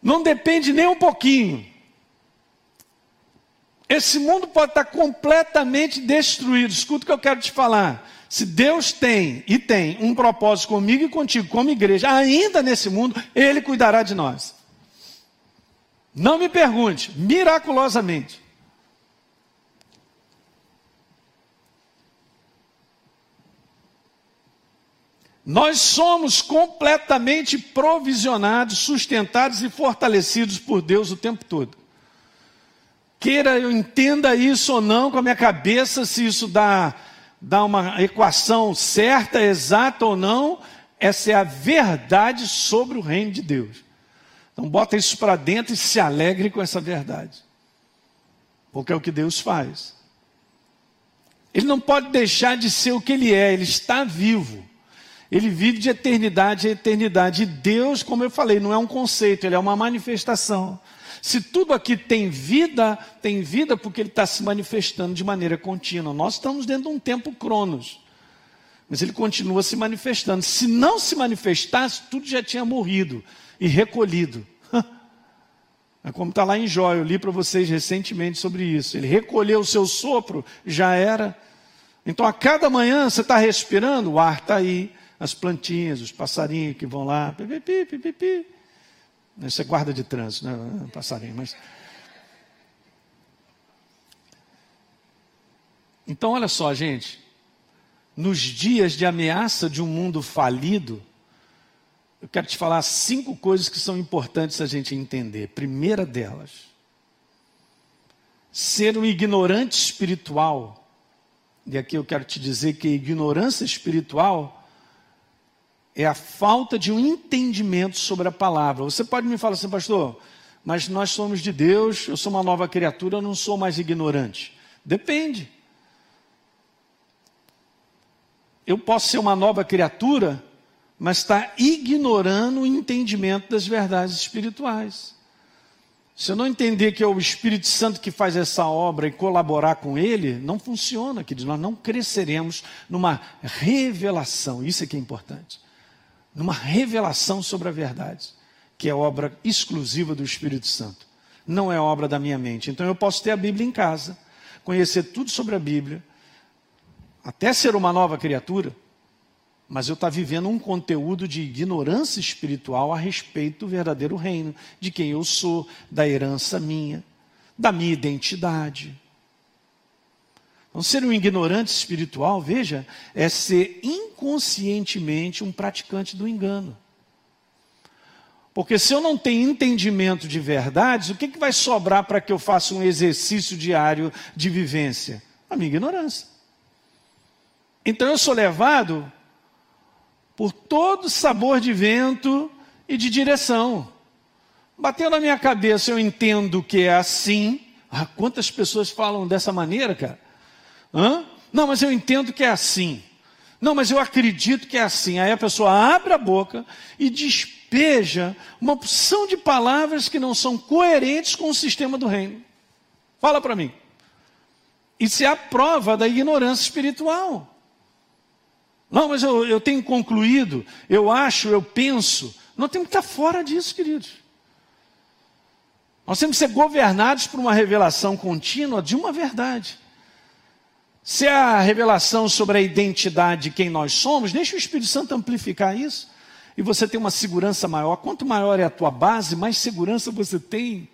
Não depende nem um pouquinho. Esse mundo pode estar completamente destruído. Escuta o que eu quero te falar. Se Deus tem e tem um propósito comigo e contigo, como igreja, ainda nesse mundo, Ele cuidará de nós. Não me pergunte, miraculosamente. Nós somos completamente provisionados, sustentados e fortalecidos por Deus o tempo todo. Queira eu entenda isso ou não com a minha cabeça, se isso dá, dá uma equação certa, exata ou não, essa é a verdade sobre o reino de Deus. Então bota isso para dentro e se alegre com essa verdade. Porque é o que Deus faz. Ele não pode deixar de ser o que ele é, ele está vivo. Ele vive de eternidade a eternidade. E Deus, como eu falei, não é um conceito, ele é uma manifestação. Se tudo aqui tem vida, tem vida porque ele está se manifestando de maneira contínua. Nós estamos dentro de um tempo cronos. Mas ele continua se manifestando. Se não se manifestasse, tudo já tinha morrido e recolhido. É como está lá em Jó, eu li para vocês recentemente sobre isso. Ele recolheu o seu sopro, já era. Então a cada manhã você está respirando, o ar está aí, as plantinhas, os passarinhos que vão lá, pipipi, pipipi. Isso é guarda de trânsito, né? Passarinho, mas. Então, olha só, gente. Nos dias de ameaça de um mundo falido, eu quero te falar cinco coisas que são importantes a gente entender. Primeira delas, ser um ignorante espiritual. E aqui eu quero te dizer que ignorância espiritual é a falta de um entendimento sobre a palavra. Você pode me falar assim, pastor, mas nós somos de Deus, eu sou uma nova criatura, eu não sou mais ignorante. Depende. Eu posso ser uma nova criatura, mas está ignorando o entendimento das verdades espirituais. Se eu não entender que é o Espírito Santo que faz essa obra e colaborar com ele, não funciona, queridos. Nós não cresceremos numa revelação. Isso é que é importante numa revelação sobre a verdade, que é obra exclusiva do Espírito Santo. Não é obra da minha mente. Então eu posso ter a Bíblia em casa, conhecer tudo sobre a Bíblia, até ser uma nova criatura, mas eu estou tá vivendo um conteúdo de ignorância espiritual a respeito do verdadeiro reino, de quem eu sou, da herança minha, da minha identidade. Então, ser um ignorante espiritual, veja, é ser inconscientemente um praticante do engano. Porque se eu não tenho entendimento de verdades, o que, que vai sobrar para que eu faça um exercício diário de vivência? A minha ignorância. Então eu sou levado por todo sabor de vento e de direção. Bateu na minha cabeça, eu entendo que é assim. Ah, quantas pessoas falam dessa maneira, cara? Hã? Não, mas eu entendo que é assim. Não, mas eu acredito que é assim. Aí a pessoa abre a boca e despeja uma opção de palavras que não são coerentes com o sistema do reino. Fala para mim. Isso é a prova da ignorância espiritual. Não, mas eu, eu tenho concluído, eu acho, eu penso. Nós temos que estar fora disso, queridos. Nós temos que ser governados por uma revelação contínua de uma verdade. Se é a revelação sobre a identidade de quem nós somos, deixa o Espírito Santo amplificar isso. E você tem uma segurança maior. Quanto maior é a tua base, mais segurança você tem.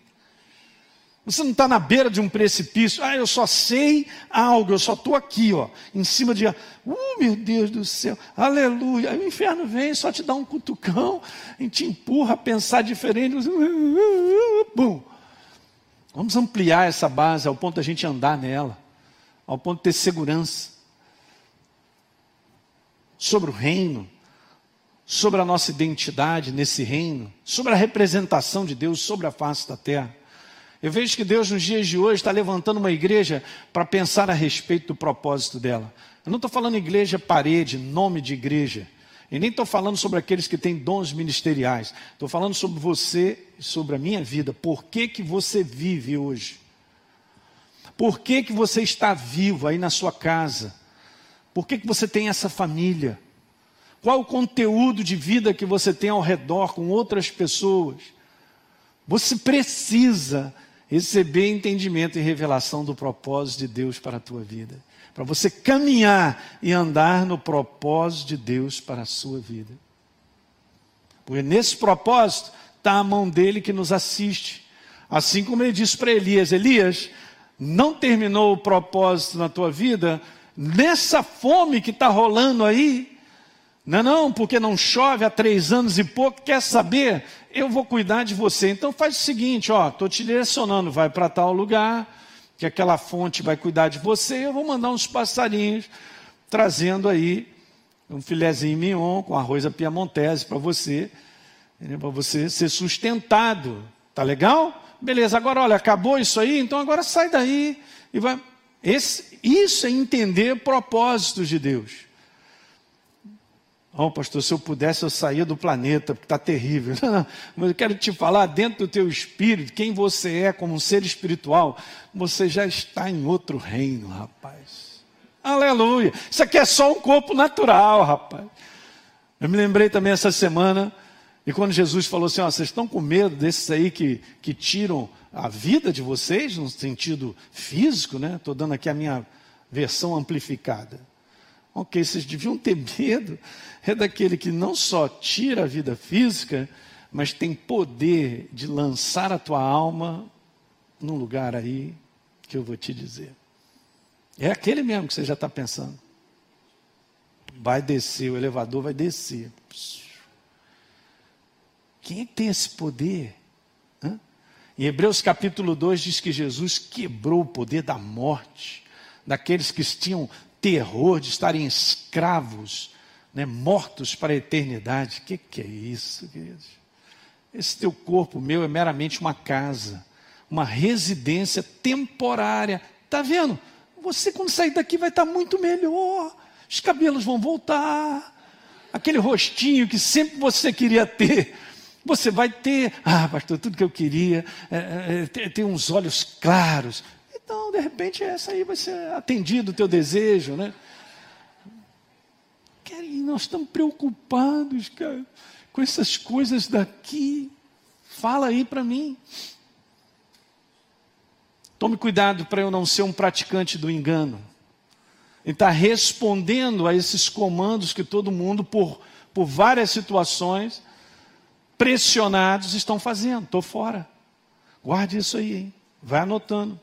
Você não está na beira de um precipício. Ah, eu só sei algo, eu só estou aqui, ó, em cima de. Uh, meu Deus do céu, aleluia. Aí o inferno vem, só te dá um cutucão e te empurra a pensar diferente. Vamos ampliar essa base ao ponto da gente andar nela ao ponto de ter segurança sobre o reino, sobre a nossa identidade nesse reino, sobre a representação de Deus sobre a face da terra. Eu vejo que Deus, nos dias de hoje, está levantando uma igreja para pensar a respeito do propósito dela. Eu não estou falando igreja parede, nome de igreja. E nem estou falando sobre aqueles que têm dons ministeriais. Estou falando sobre você sobre a minha vida. Por que, que você vive hoje? Por que, que você está vivo aí na sua casa? Por que, que você tem essa família? Qual o conteúdo de vida que você tem ao redor com outras pessoas? Você precisa receber entendimento e revelação do propósito de Deus para a tua vida. Para você caminhar e andar no propósito de Deus para a sua vida. Porque nesse propósito está a mão dele que nos assiste. Assim como ele disse para Elias: Elias, não terminou o propósito na tua vida, nessa fome que está rolando aí, não, é não, porque não chove há três anos e pouco, quer saber? Eu vou cuidar de você. Então faz o seguinte, ó, estou te direcionando, vai para tal lugar, que aquela fonte vai cuidar de você, eu vou mandar uns passarinhos trazendo aí um filézinho mignon com arroz a piamontese para você, para você ser sustentado. Tá legal? Beleza, agora olha, acabou isso aí, então agora sai daí e vai. Esse, isso é entender propósitos de Deus. Oh, pastor, se eu pudesse, eu saía do planeta, porque está terrível. Mas eu quero te falar, dentro do teu espírito, quem você é como um ser espiritual, você já está em outro reino, rapaz. Aleluia. Isso aqui é só um corpo natural, rapaz. Eu me lembrei também essa semana, e quando Jesus falou assim: ó, vocês estão com medo desses aí que, que tiram a vida de vocês, no sentido físico, né? Estou dando aqui a minha versão amplificada. Ok, vocês deviam ter medo é daquele que não só tira a vida física, mas tem poder de lançar a tua alma num lugar aí que eu vou te dizer. É aquele mesmo que você já está pensando. Vai descer, o elevador vai descer. Quem é que tem esse poder? Hã? Em Hebreus capítulo 2 diz que Jesus quebrou o poder da morte, daqueles que tinham terror de estarem escravos, né, mortos para a eternidade. O que, que é isso, queridos? Esse teu corpo meu é meramente uma casa, uma residência temporária. Está vendo? Você, quando sair daqui, vai estar muito melhor. Os cabelos vão voltar. Aquele rostinho que sempre você queria ter, você vai ter. Ah, pastor, tudo que eu queria é, é, é ter, uns olhos claros. Então, de repente, essa aí vai ser atendido o teu desejo, né? nós estamos preocupados, cara, com essas coisas daqui. Fala aí para mim. Tome cuidado para eu não ser um praticante do engano. E está respondendo a esses comandos que todo mundo, por, por várias situações, pressionados, estão fazendo. Estou fora. Guarde isso aí, hein? Vai anotando.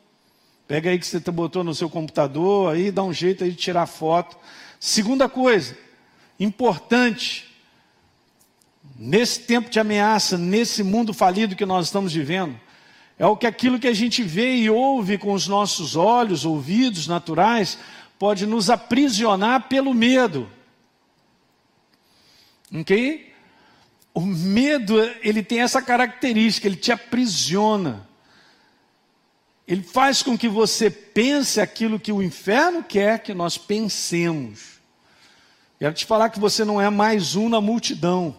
Pega aí que você botou no seu computador, aí dá um jeito aí de tirar foto. Segunda coisa, importante, nesse tempo de ameaça, nesse mundo falido que nós estamos vivendo, é o que aquilo que a gente vê e ouve com os nossos olhos, ouvidos naturais, pode nos aprisionar pelo medo. Ok? O medo, ele tem essa característica, ele te aprisiona. Ele faz com que você pense aquilo que o inferno quer que nós pensemos. Quero te falar que você não é mais um na multidão.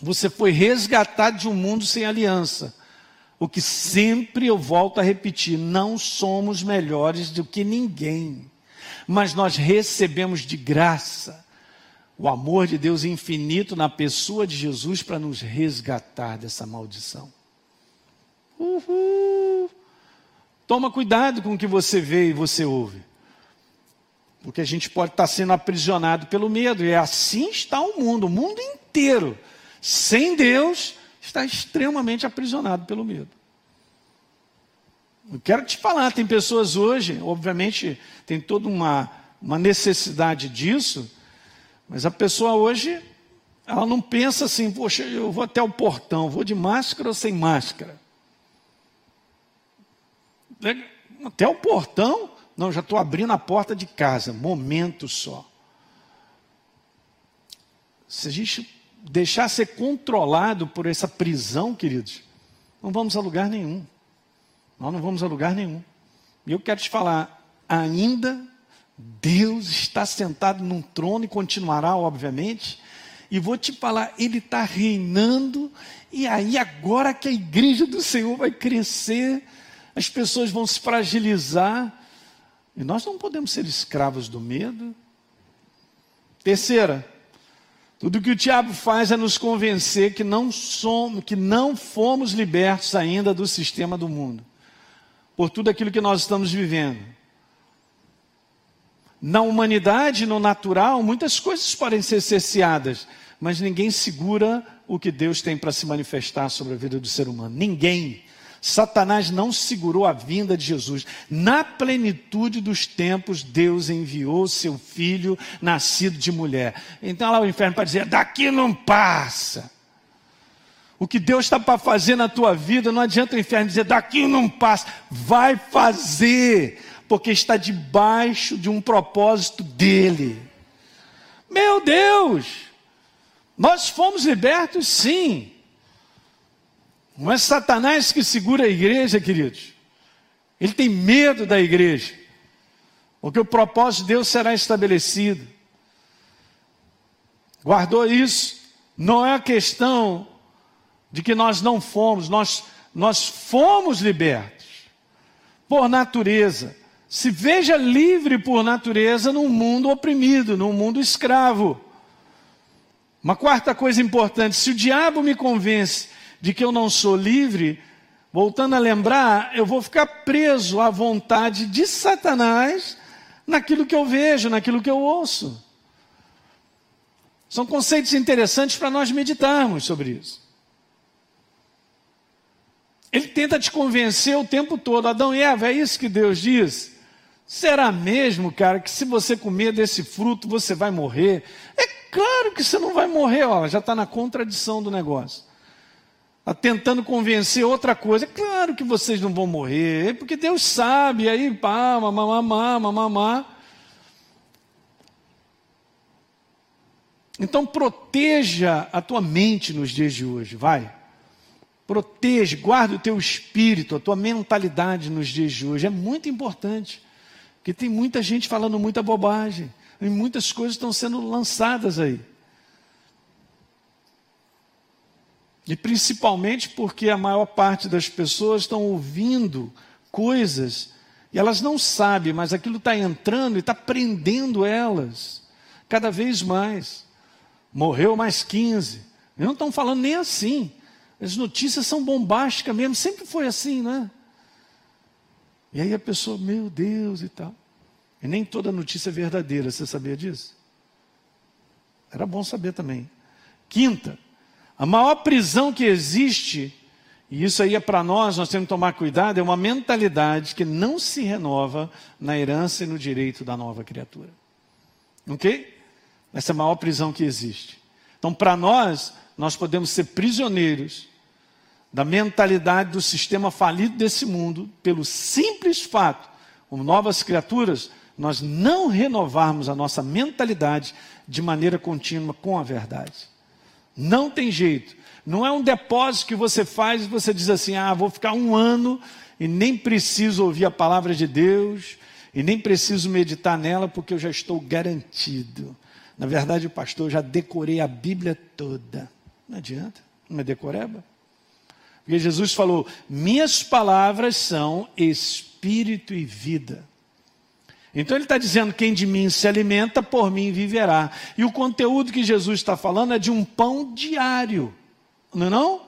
Você foi resgatado de um mundo sem aliança. O que sempre eu volto a repetir: não somos melhores do que ninguém, mas nós recebemos de graça o amor de Deus infinito na pessoa de Jesus para nos resgatar dessa maldição. Uhul. Toma cuidado com o que você vê e você ouve. Porque a gente pode estar sendo aprisionado pelo medo. E assim está o mundo, o mundo inteiro. Sem Deus, está extremamente aprisionado pelo medo. Eu quero te falar, tem pessoas hoje, obviamente, tem toda uma, uma necessidade disso, mas a pessoa hoje, ela não pensa assim, poxa, eu vou até o portão, vou de máscara ou sem máscara? Até o portão, não, já estou abrindo a porta de casa, momento só. Se a gente deixar ser controlado por essa prisão, queridos, não vamos a lugar nenhum. Nós não vamos a lugar nenhum. E eu quero te falar, ainda Deus está sentado num trono e continuará, obviamente. E vou te falar, Ele está reinando, e aí agora que a igreja do Senhor vai crescer, as pessoas vão se fragilizar, e nós não podemos ser escravos do medo. Terceira, tudo que o diabo faz é nos convencer que não somos, que não fomos libertos ainda do sistema do mundo. por tudo aquilo que nós estamos vivendo. Na humanidade, no natural, muitas coisas podem ser cerceadas, mas ninguém segura o que Deus tem para se manifestar sobre a vida do ser humano. Ninguém. Satanás não segurou a vinda de Jesus. Na plenitude dos tempos, Deus enviou seu filho nascido de mulher. Então lá o inferno para dizer: daqui não passa. O que Deus está para fazer na tua vida, não adianta o inferno dizer: daqui não passa. Vai fazer, porque está debaixo de um propósito dele. Meu Deus! Nós fomos libertos, sim. Não é Satanás que segura a igreja, queridos. Ele tem medo da igreja. Porque o propósito de Deus será estabelecido. Guardou isso? Não é a questão de que nós não fomos, nós, nós fomos libertos por natureza. Se veja livre por natureza num mundo oprimido, num mundo escravo. Uma quarta coisa importante: se o diabo me convence de que eu não sou livre, voltando a lembrar, eu vou ficar preso à vontade de Satanás naquilo que eu vejo, naquilo que eu ouço. São conceitos interessantes para nós meditarmos sobre isso. Ele tenta te convencer o tempo todo. Adão e Eva, é isso que Deus diz? Será mesmo, cara, que se você comer desse fruto você vai morrer? É claro que você não vai morrer, ó, já está na contradição do negócio. Está tentando convencer outra coisa. É claro que vocês não vão morrer, é porque Deus sabe. Aí, pá, mamamá, mamamá. Então, proteja a tua mente nos dias de hoje, vai. Proteja, guarda o teu espírito, a tua mentalidade nos dias de hoje. É muito importante. Porque tem muita gente falando muita bobagem. E muitas coisas estão sendo lançadas aí. E principalmente porque a maior parte das pessoas estão ouvindo coisas e elas não sabem, mas aquilo está entrando e está prendendo elas cada vez mais. Morreu mais 15. Eles não estão falando nem assim. As notícias são bombásticas mesmo, sempre foi assim, né? E aí a pessoa, meu Deus e tal. E nem toda notícia é verdadeira, você sabia disso? Era bom saber também. Quinta, a maior prisão que existe, e isso aí é para nós, nós temos que tomar cuidado, é uma mentalidade que não se renova na herança e no direito da nova criatura. Ok? Essa é a maior prisão que existe. Então, para nós, nós podemos ser prisioneiros da mentalidade do sistema falido desse mundo, pelo simples fato, como novas criaturas, nós não renovarmos a nossa mentalidade de maneira contínua com a verdade. Não tem jeito. Não é um depósito que você faz e você diz assim: ah, vou ficar um ano e nem preciso ouvir a palavra de Deus e nem preciso meditar nela porque eu já estou garantido. Na verdade, pastor já decorei a Bíblia toda. Não adianta, não é decoreba. Porque Jesus falou: Minhas palavras são espírito e vida. Então ele está dizendo: quem de mim se alimenta, por mim viverá. E o conteúdo que Jesus está falando é de um pão diário, não é não?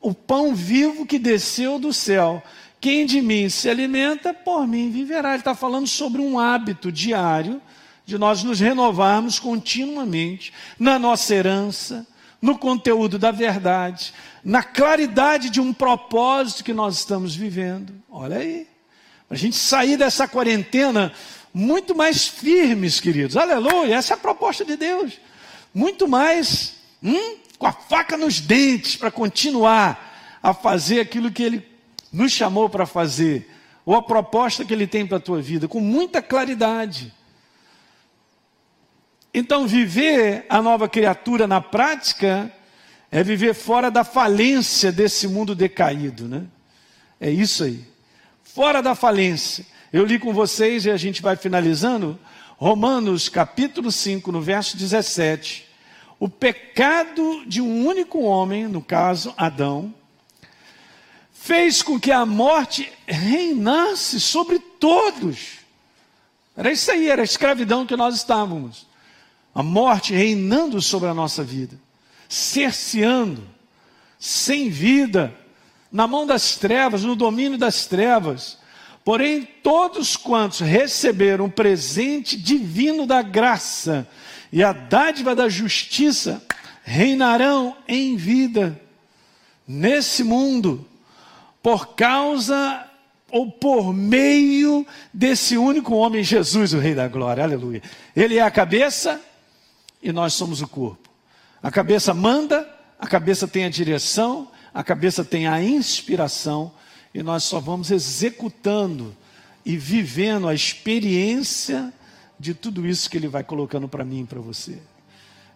O pão vivo que desceu do céu. Quem de mim se alimenta, por mim viverá. Ele está falando sobre um hábito diário de nós nos renovarmos continuamente na nossa herança, no conteúdo da verdade, na claridade de um propósito que nós estamos vivendo. Olha aí. Para a gente sair dessa quarentena muito mais firmes, queridos. Aleluia, essa é a proposta de Deus. Muito mais hum, com a faca nos dentes para continuar a fazer aquilo que Ele nos chamou para fazer, ou a proposta que Ele tem para a tua vida, com muita claridade. Então, viver a nova criatura na prática é viver fora da falência desse mundo decaído, né? É isso aí fora da falência. Eu li com vocês e a gente vai finalizando. Romanos capítulo 5, no verso 17. O pecado de um único homem, no caso Adão, fez com que a morte reinasse sobre todos. Era isso aí, era a escravidão que nós estávamos. A morte reinando sobre a nossa vida, cerceando, sem vida, na mão das trevas, no domínio das trevas. Porém, todos quantos receberam o presente divino da graça e a dádiva da justiça reinarão em vida nesse mundo por causa ou por meio desse único homem, Jesus, o Rei da Glória. Aleluia. Ele é a cabeça e nós somos o corpo. A cabeça manda, a cabeça tem a direção, a cabeça tem a inspiração e nós só vamos executando e vivendo a experiência de tudo isso que Ele vai colocando para mim e para você.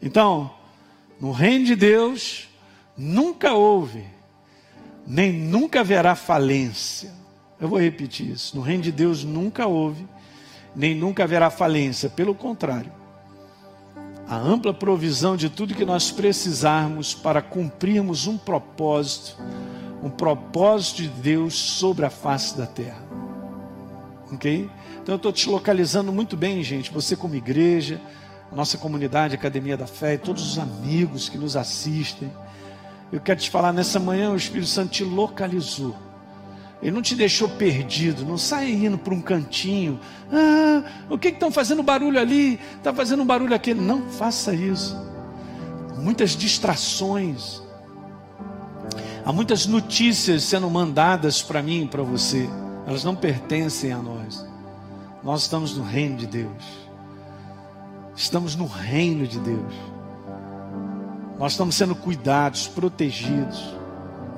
Então, no reino de Deus, nunca houve, nem nunca haverá falência. Eu vou repetir isso. No reino de Deus nunca houve, nem nunca haverá falência. Pelo contrário, a ampla provisão de tudo que nós precisarmos para cumprirmos um propósito um propósito de Deus sobre a face da terra. Ok? Então eu estou te localizando muito bem, gente. Você, como igreja, nossa comunidade, Academia da Fé, e todos os amigos que nos assistem. Eu quero te falar, nessa manhã o Espírito Santo te localizou. Ele não te deixou perdido, não sai indo para um cantinho. Ah, o que estão fazendo barulho ali? Está fazendo barulho aqui? Não faça isso. Muitas distrações. Há muitas notícias sendo mandadas para mim e para você. Elas não pertencem a nós. Nós estamos no reino de Deus. Estamos no reino de Deus. Nós estamos sendo cuidados, protegidos.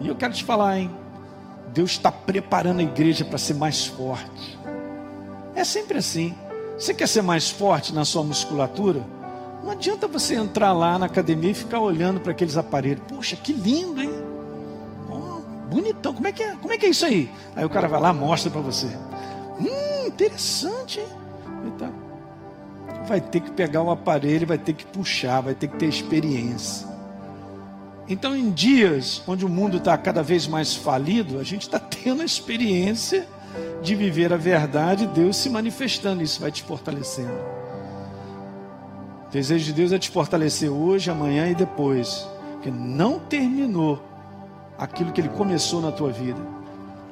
E eu quero te falar, hein? Deus está preparando a igreja para ser mais forte. É sempre assim. Você quer ser mais forte na sua musculatura? Não adianta você entrar lá na academia e ficar olhando para aqueles aparelhos. Poxa, que lindo, hein? bonitão, como é que é? Como é que é isso aí? Aí o cara vai lá, mostra para você. Hum, interessante, hein? Então, vai ter que pegar o aparelho, vai ter que puxar, vai ter que ter experiência. Então, em dias onde o mundo está cada vez mais falido, a gente está tendo a experiência de viver a verdade, Deus se manifestando, isso vai te fortalecendo. O desejo de Deus é te fortalecer hoje, amanhã e depois, porque não terminou aquilo que ele começou na tua vida,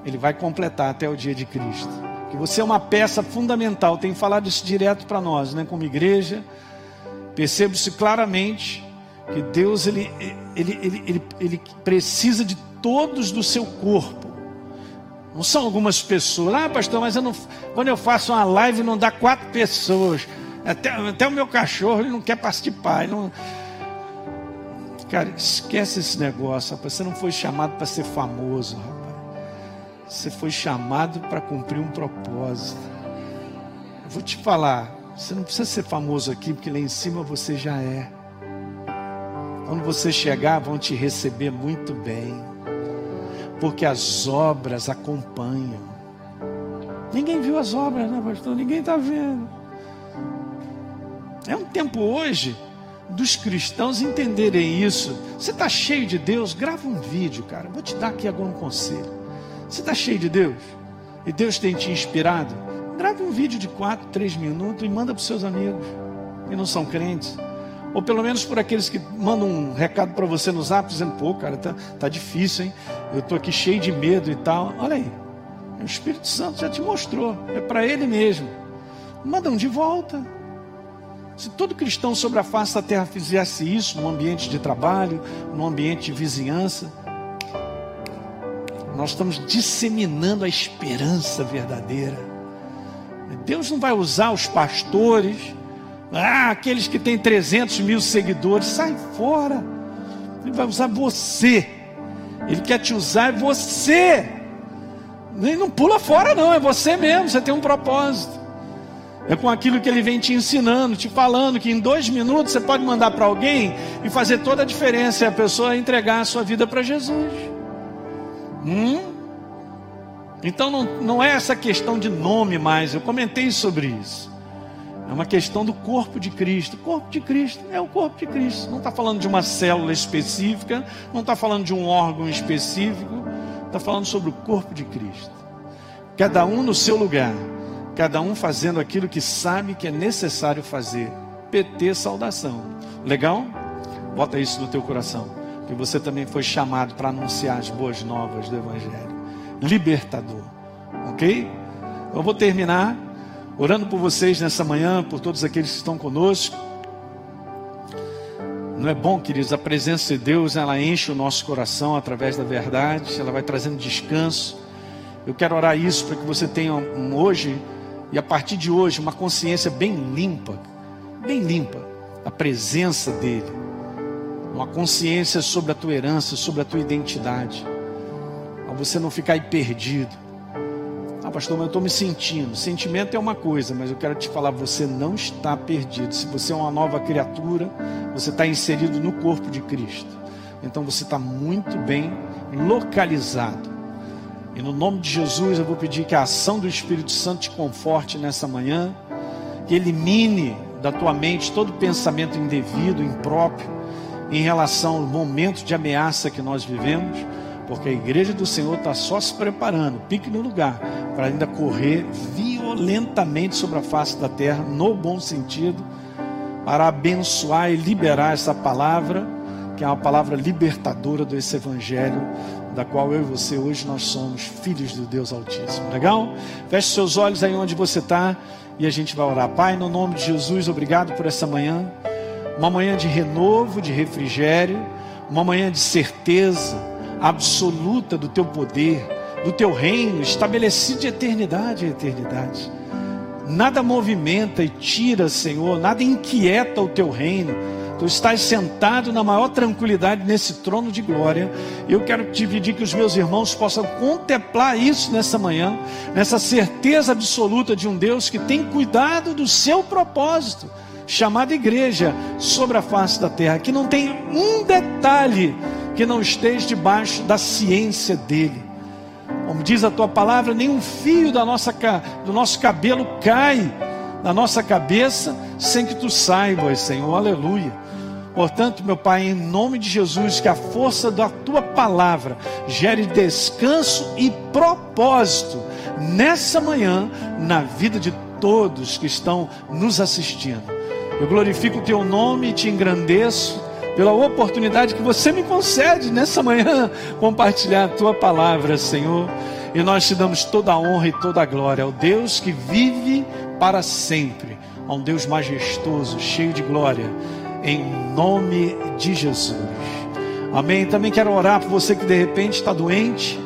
ele vai completar até o dia de Cristo. Que você é uma peça fundamental, tem falado isso direto para nós, né, como igreja. Percebo-se claramente que Deus ele, ele, ele, ele, ele precisa de todos do seu corpo. Não são algumas pessoas. Ah, pastor, mas eu não, quando eu faço uma live não dá quatro pessoas. Até, até o meu cachorro ele não quer participar. Ele não, Cara, esquece esse negócio, rapaz. Você não foi chamado para ser famoso, rapaz. Você foi chamado para cumprir um propósito. Eu vou te falar, você não precisa ser famoso aqui, porque lá em cima você já é. Quando você chegar, vão te receber muito bem. Porque as obras acompanham. Ninguém viu as obras, né, pastor? Ninguém está vendo. É um tempo hoje dos cristãos entenderem isso. Você está cheio de Deus? Grava um vídeo, cara. Vou te dar aqui algum conselho. Você está cheio de Deus? E Deus tem te inspirado? Grave um vídeo de 4, 3 minutos e manda para os seus amigos que não são crentes. Ou pelo menos por aqueles que mandam um recado para você no zap dizendo, pô, cara, tá, tá difícil, hein? Eu estou aqui cheio de medo e tal. Olha aí. O Espírito Santo já te mostrou. É para ele mesmo. Manda um de volta. Se todo cristão sobre a face da terra fizesse isso, no ambiente de trabalho, no ambiente de vizinhança, nós estamos disseminando a esperança verdadeira. Deus não vai usar os pastores, ah, aqueles que têm 300 mil seguidores, sai fora. Ele vai usar você. Ele quer te usar, é você. Ele não pula fora, não, é você mesmo. Você tem um propósito. É com aquilo que ele vem te ensinando, te falando que em dois minutos você pode mandar para alguém e fazer toda a diferença e a pessoa entregar a sua vida para Jesus. Hum? Então não, não é essa questão de nome mais, eu comentei sobre isso. É uma questão do corpo de Cristo. O corpo de Cristo é o corpo de Cristo. Não está falando de uma célula específica, não está falando de um órgão específico, está falando sobre o corpo de Cristo. Cada um no seu lugar cada um fazendo aquilo que sabe que é necessário fazer. PT saudação. Legal? Bota isso no teu coração, que você também foi chamado para anunciar as boas novas do evangelho. Libertador. OK? Eu vou terminar orando por vocês nessa manhã, por todos aqueles que estão conosco. Não é bom, queridos, a presença de Deus, ela enche o nosso coração através da verdade, ela vai trazendo descanso. Eu quero orar isso para que você tenha hoje e a partir de hoje uma consciência bem limpa, bem limpa, a presença dele, uma consciência sobre a tua herança, sobre a tua identidade, para você não ficar aí perdido pastor, mas eu estou me sentindo. Sentimento é uma coisa, mas eu quero te falar: você não está perdido. Se você é uma nova criatura, você está inserido no corpo de Cristo. Então você está muito bem localizado. E no nome de Jesus eu vou pedir que a ação do Espírito Santo te conforte nessa manhã, que elimine da tua mente todo pensamento indevido, impróprio, em relação ao momento de ameaça que nós vivemos porque a igreja do Senhor está só se preparando, pique no lugar, para ainda correr violentamente sobre a face da terra, no bom sentido, para abençoar e liberar essa palavra, que é uma palavra libertadora desse evangelho, da qual eu e você hoje nós somos filhos do Deus Altíssimo. Legal? Feche seus olhos aí onde você está e a gente vai orar. Pai, no nome de Jesus, obrigado por essa manhã, uma manhã de renovo, de refrigério, uma manhã de certeza absoluta do teu poder, do teu reino, estabelecido de eternidade a eternidade. Nada movimenta e tira, Senhor, nada inquieta o teu reino. Tu estás sentado na maior tranquilidade nesse trono de glória. Eu quero te pedir que os meus irmãos possam contemplar isso nessa manhã, nessa certeza absoluta de um Deus que tem cuidado do seu propósito, chamado igreja, sobre a face da terra, que não tem um detalhe que não esteja debaixo da ciência dele. Como diz a tua palavra, nenhum fio da nossa, do nosso cabelo cai na nossa cabeça sem que tu saibas, Senhor. Aleluia. Portanto, meu Pai, em nome de Jesus, que a força da tua palavra gere descanso e propósito nessa manhã na vida de todos que estão nos assistindo. Eu glorifico o teu nome e te engrandeço pela oportunidade que você me concede nessa manhã compartilhar a tua palavra, Senhor. E nós te damos toda a honra e toda a glória. Ao Deus que vive para sempre, a um Deus majestoso, cheio de glória, em nome de Jesus. Amém. Também quero orar por você que de repente está doente,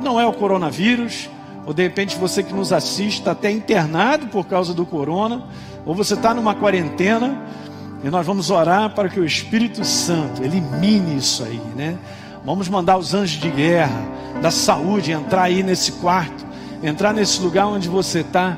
não é o coronavírus, ou de repente você que nos assiste está até internado por causa do corona, ou você está numa quarentena e nós vamos orar para que o Espírito Santo elimine isso aí, né? Vamos mandar os anjos de guerra, da saúde, entrar aí nesse quarto, entrar nesse lugar onde você está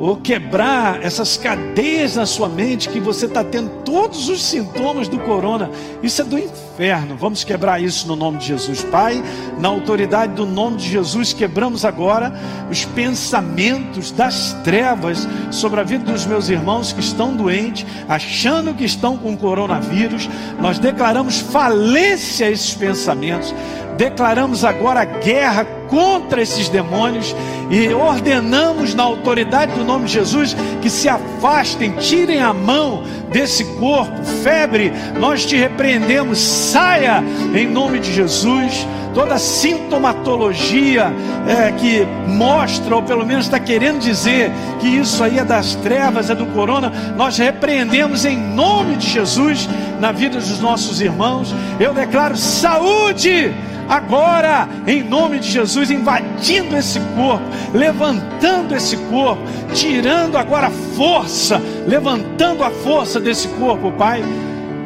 ou quebrar essas cadeias na sua mente que você está tendo todos os sintomas do corona. Isso é do inferno. Vamos quebrar isso no nome de Jesus, Pai. Na autoridade do nome de Jesus, quebramos agora os pensamentos das trevas sobre a vida dos meus irmãos que estão doentes, achando que estão com coronavírus. Nós declaramos falência a esses pensamentos declaramos agora guerra contra esses demônios e ordenamos na autoridade do nome de Jesus que se afastem, tirem a mão desse corpo. Febre, nós te repreendemos, saia em nome de Jesus. Toda sintomatologia é, que mostra, ou pelo menos está querendo dizer, que isso aí é das trevas, é do corona, nós repreendemos em nome de Jesus na vida dos nossos irmãos. Eu declaro saúde agora, em nome de Jesus, invadindo esse corpo, levantando esse corpo, tirando agora a força, levantando a força desse corpo, Pai.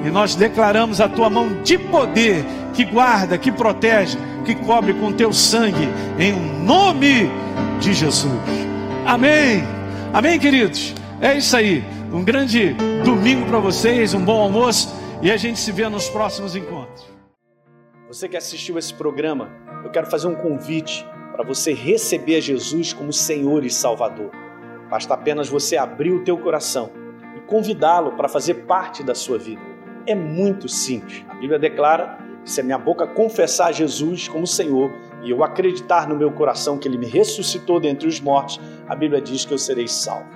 E nós declaramos a tua mão de poder que guarda, que protege, que cobre com teu sangue, em nome de Jesus. Amém. Amém, queridos. É isso aí. Um grande domingo para vocês, um bom almoço e a gente se vê nos próximos encontros. Você que assistiu esse programa, eu quero fazer um convite para você receber Jesus como Senhor e Salvador. Basta apenas você abrir o teu coração e convidá-lo para fazer parte da sua vida. É muito simples. A Bíblia declara que se a minha boca confessar Jesus como Senhor e eu acreditar no meu coração que ele me ressuscitou dentre os mortos, a Bíblia diz que eu serei salvo.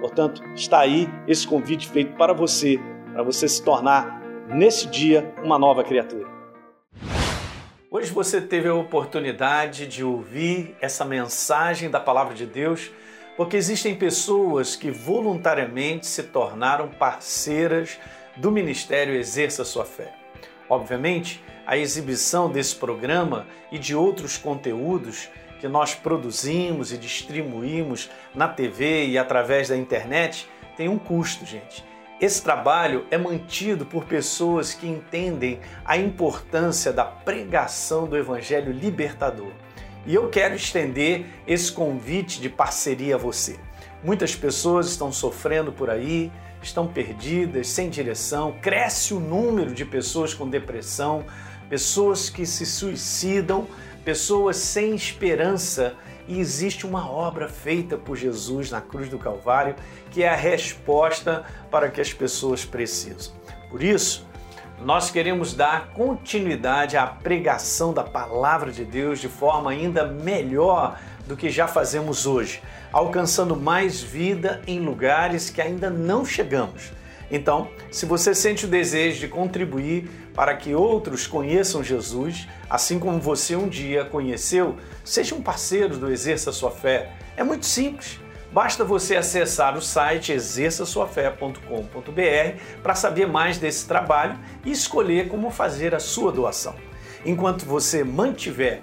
Portanto, está aí esse convite feito para você, para você se tornar nesse dia uma nova criatura. Hoje você teve a oportunidade de ouvir essa mensagem da palavra de Deus Porque existem pessoas que voluntariamente se tornaram parceiras do Ministério Exerça Sua Fé. Obviamente, a exibição desse programa e de outros conteúdos que nós produzimos e distribuímos na TV e através da internet tem um custo, gente. Esse trabalho é mantido por pessoas que entendem a importância da pregação do Evangelho libertador. E eu quero estender esse convite de parceria a você. Muitas pessoas estão sofrendo por aí, estão perdidas, sem direção, cresce o número de pessoas com depressão, pessoas que se suicidam, pessoas sem esperança. E existe uma obra feita por Jesus na cruz do Calvário que é a resposta para que as pessoas precisam. Por isso, nós queremos dar continuidade à pregação da palavra de Deus de forma ainda melhor do que já fazemos hoje, alcançando mais vida em lugares que ainda não chegamos. Então, se você sente o desejo de contribuir para que outros conheçam Jesus, assim como você um dia conheceu, seja um parceiro do Exerça Sua Fé. É muito simples. Basta você acessar o site exerçaçoafé.com.br para saber mais desse trabalho e escolher como fazer a sua doação. Enquanto você mantiver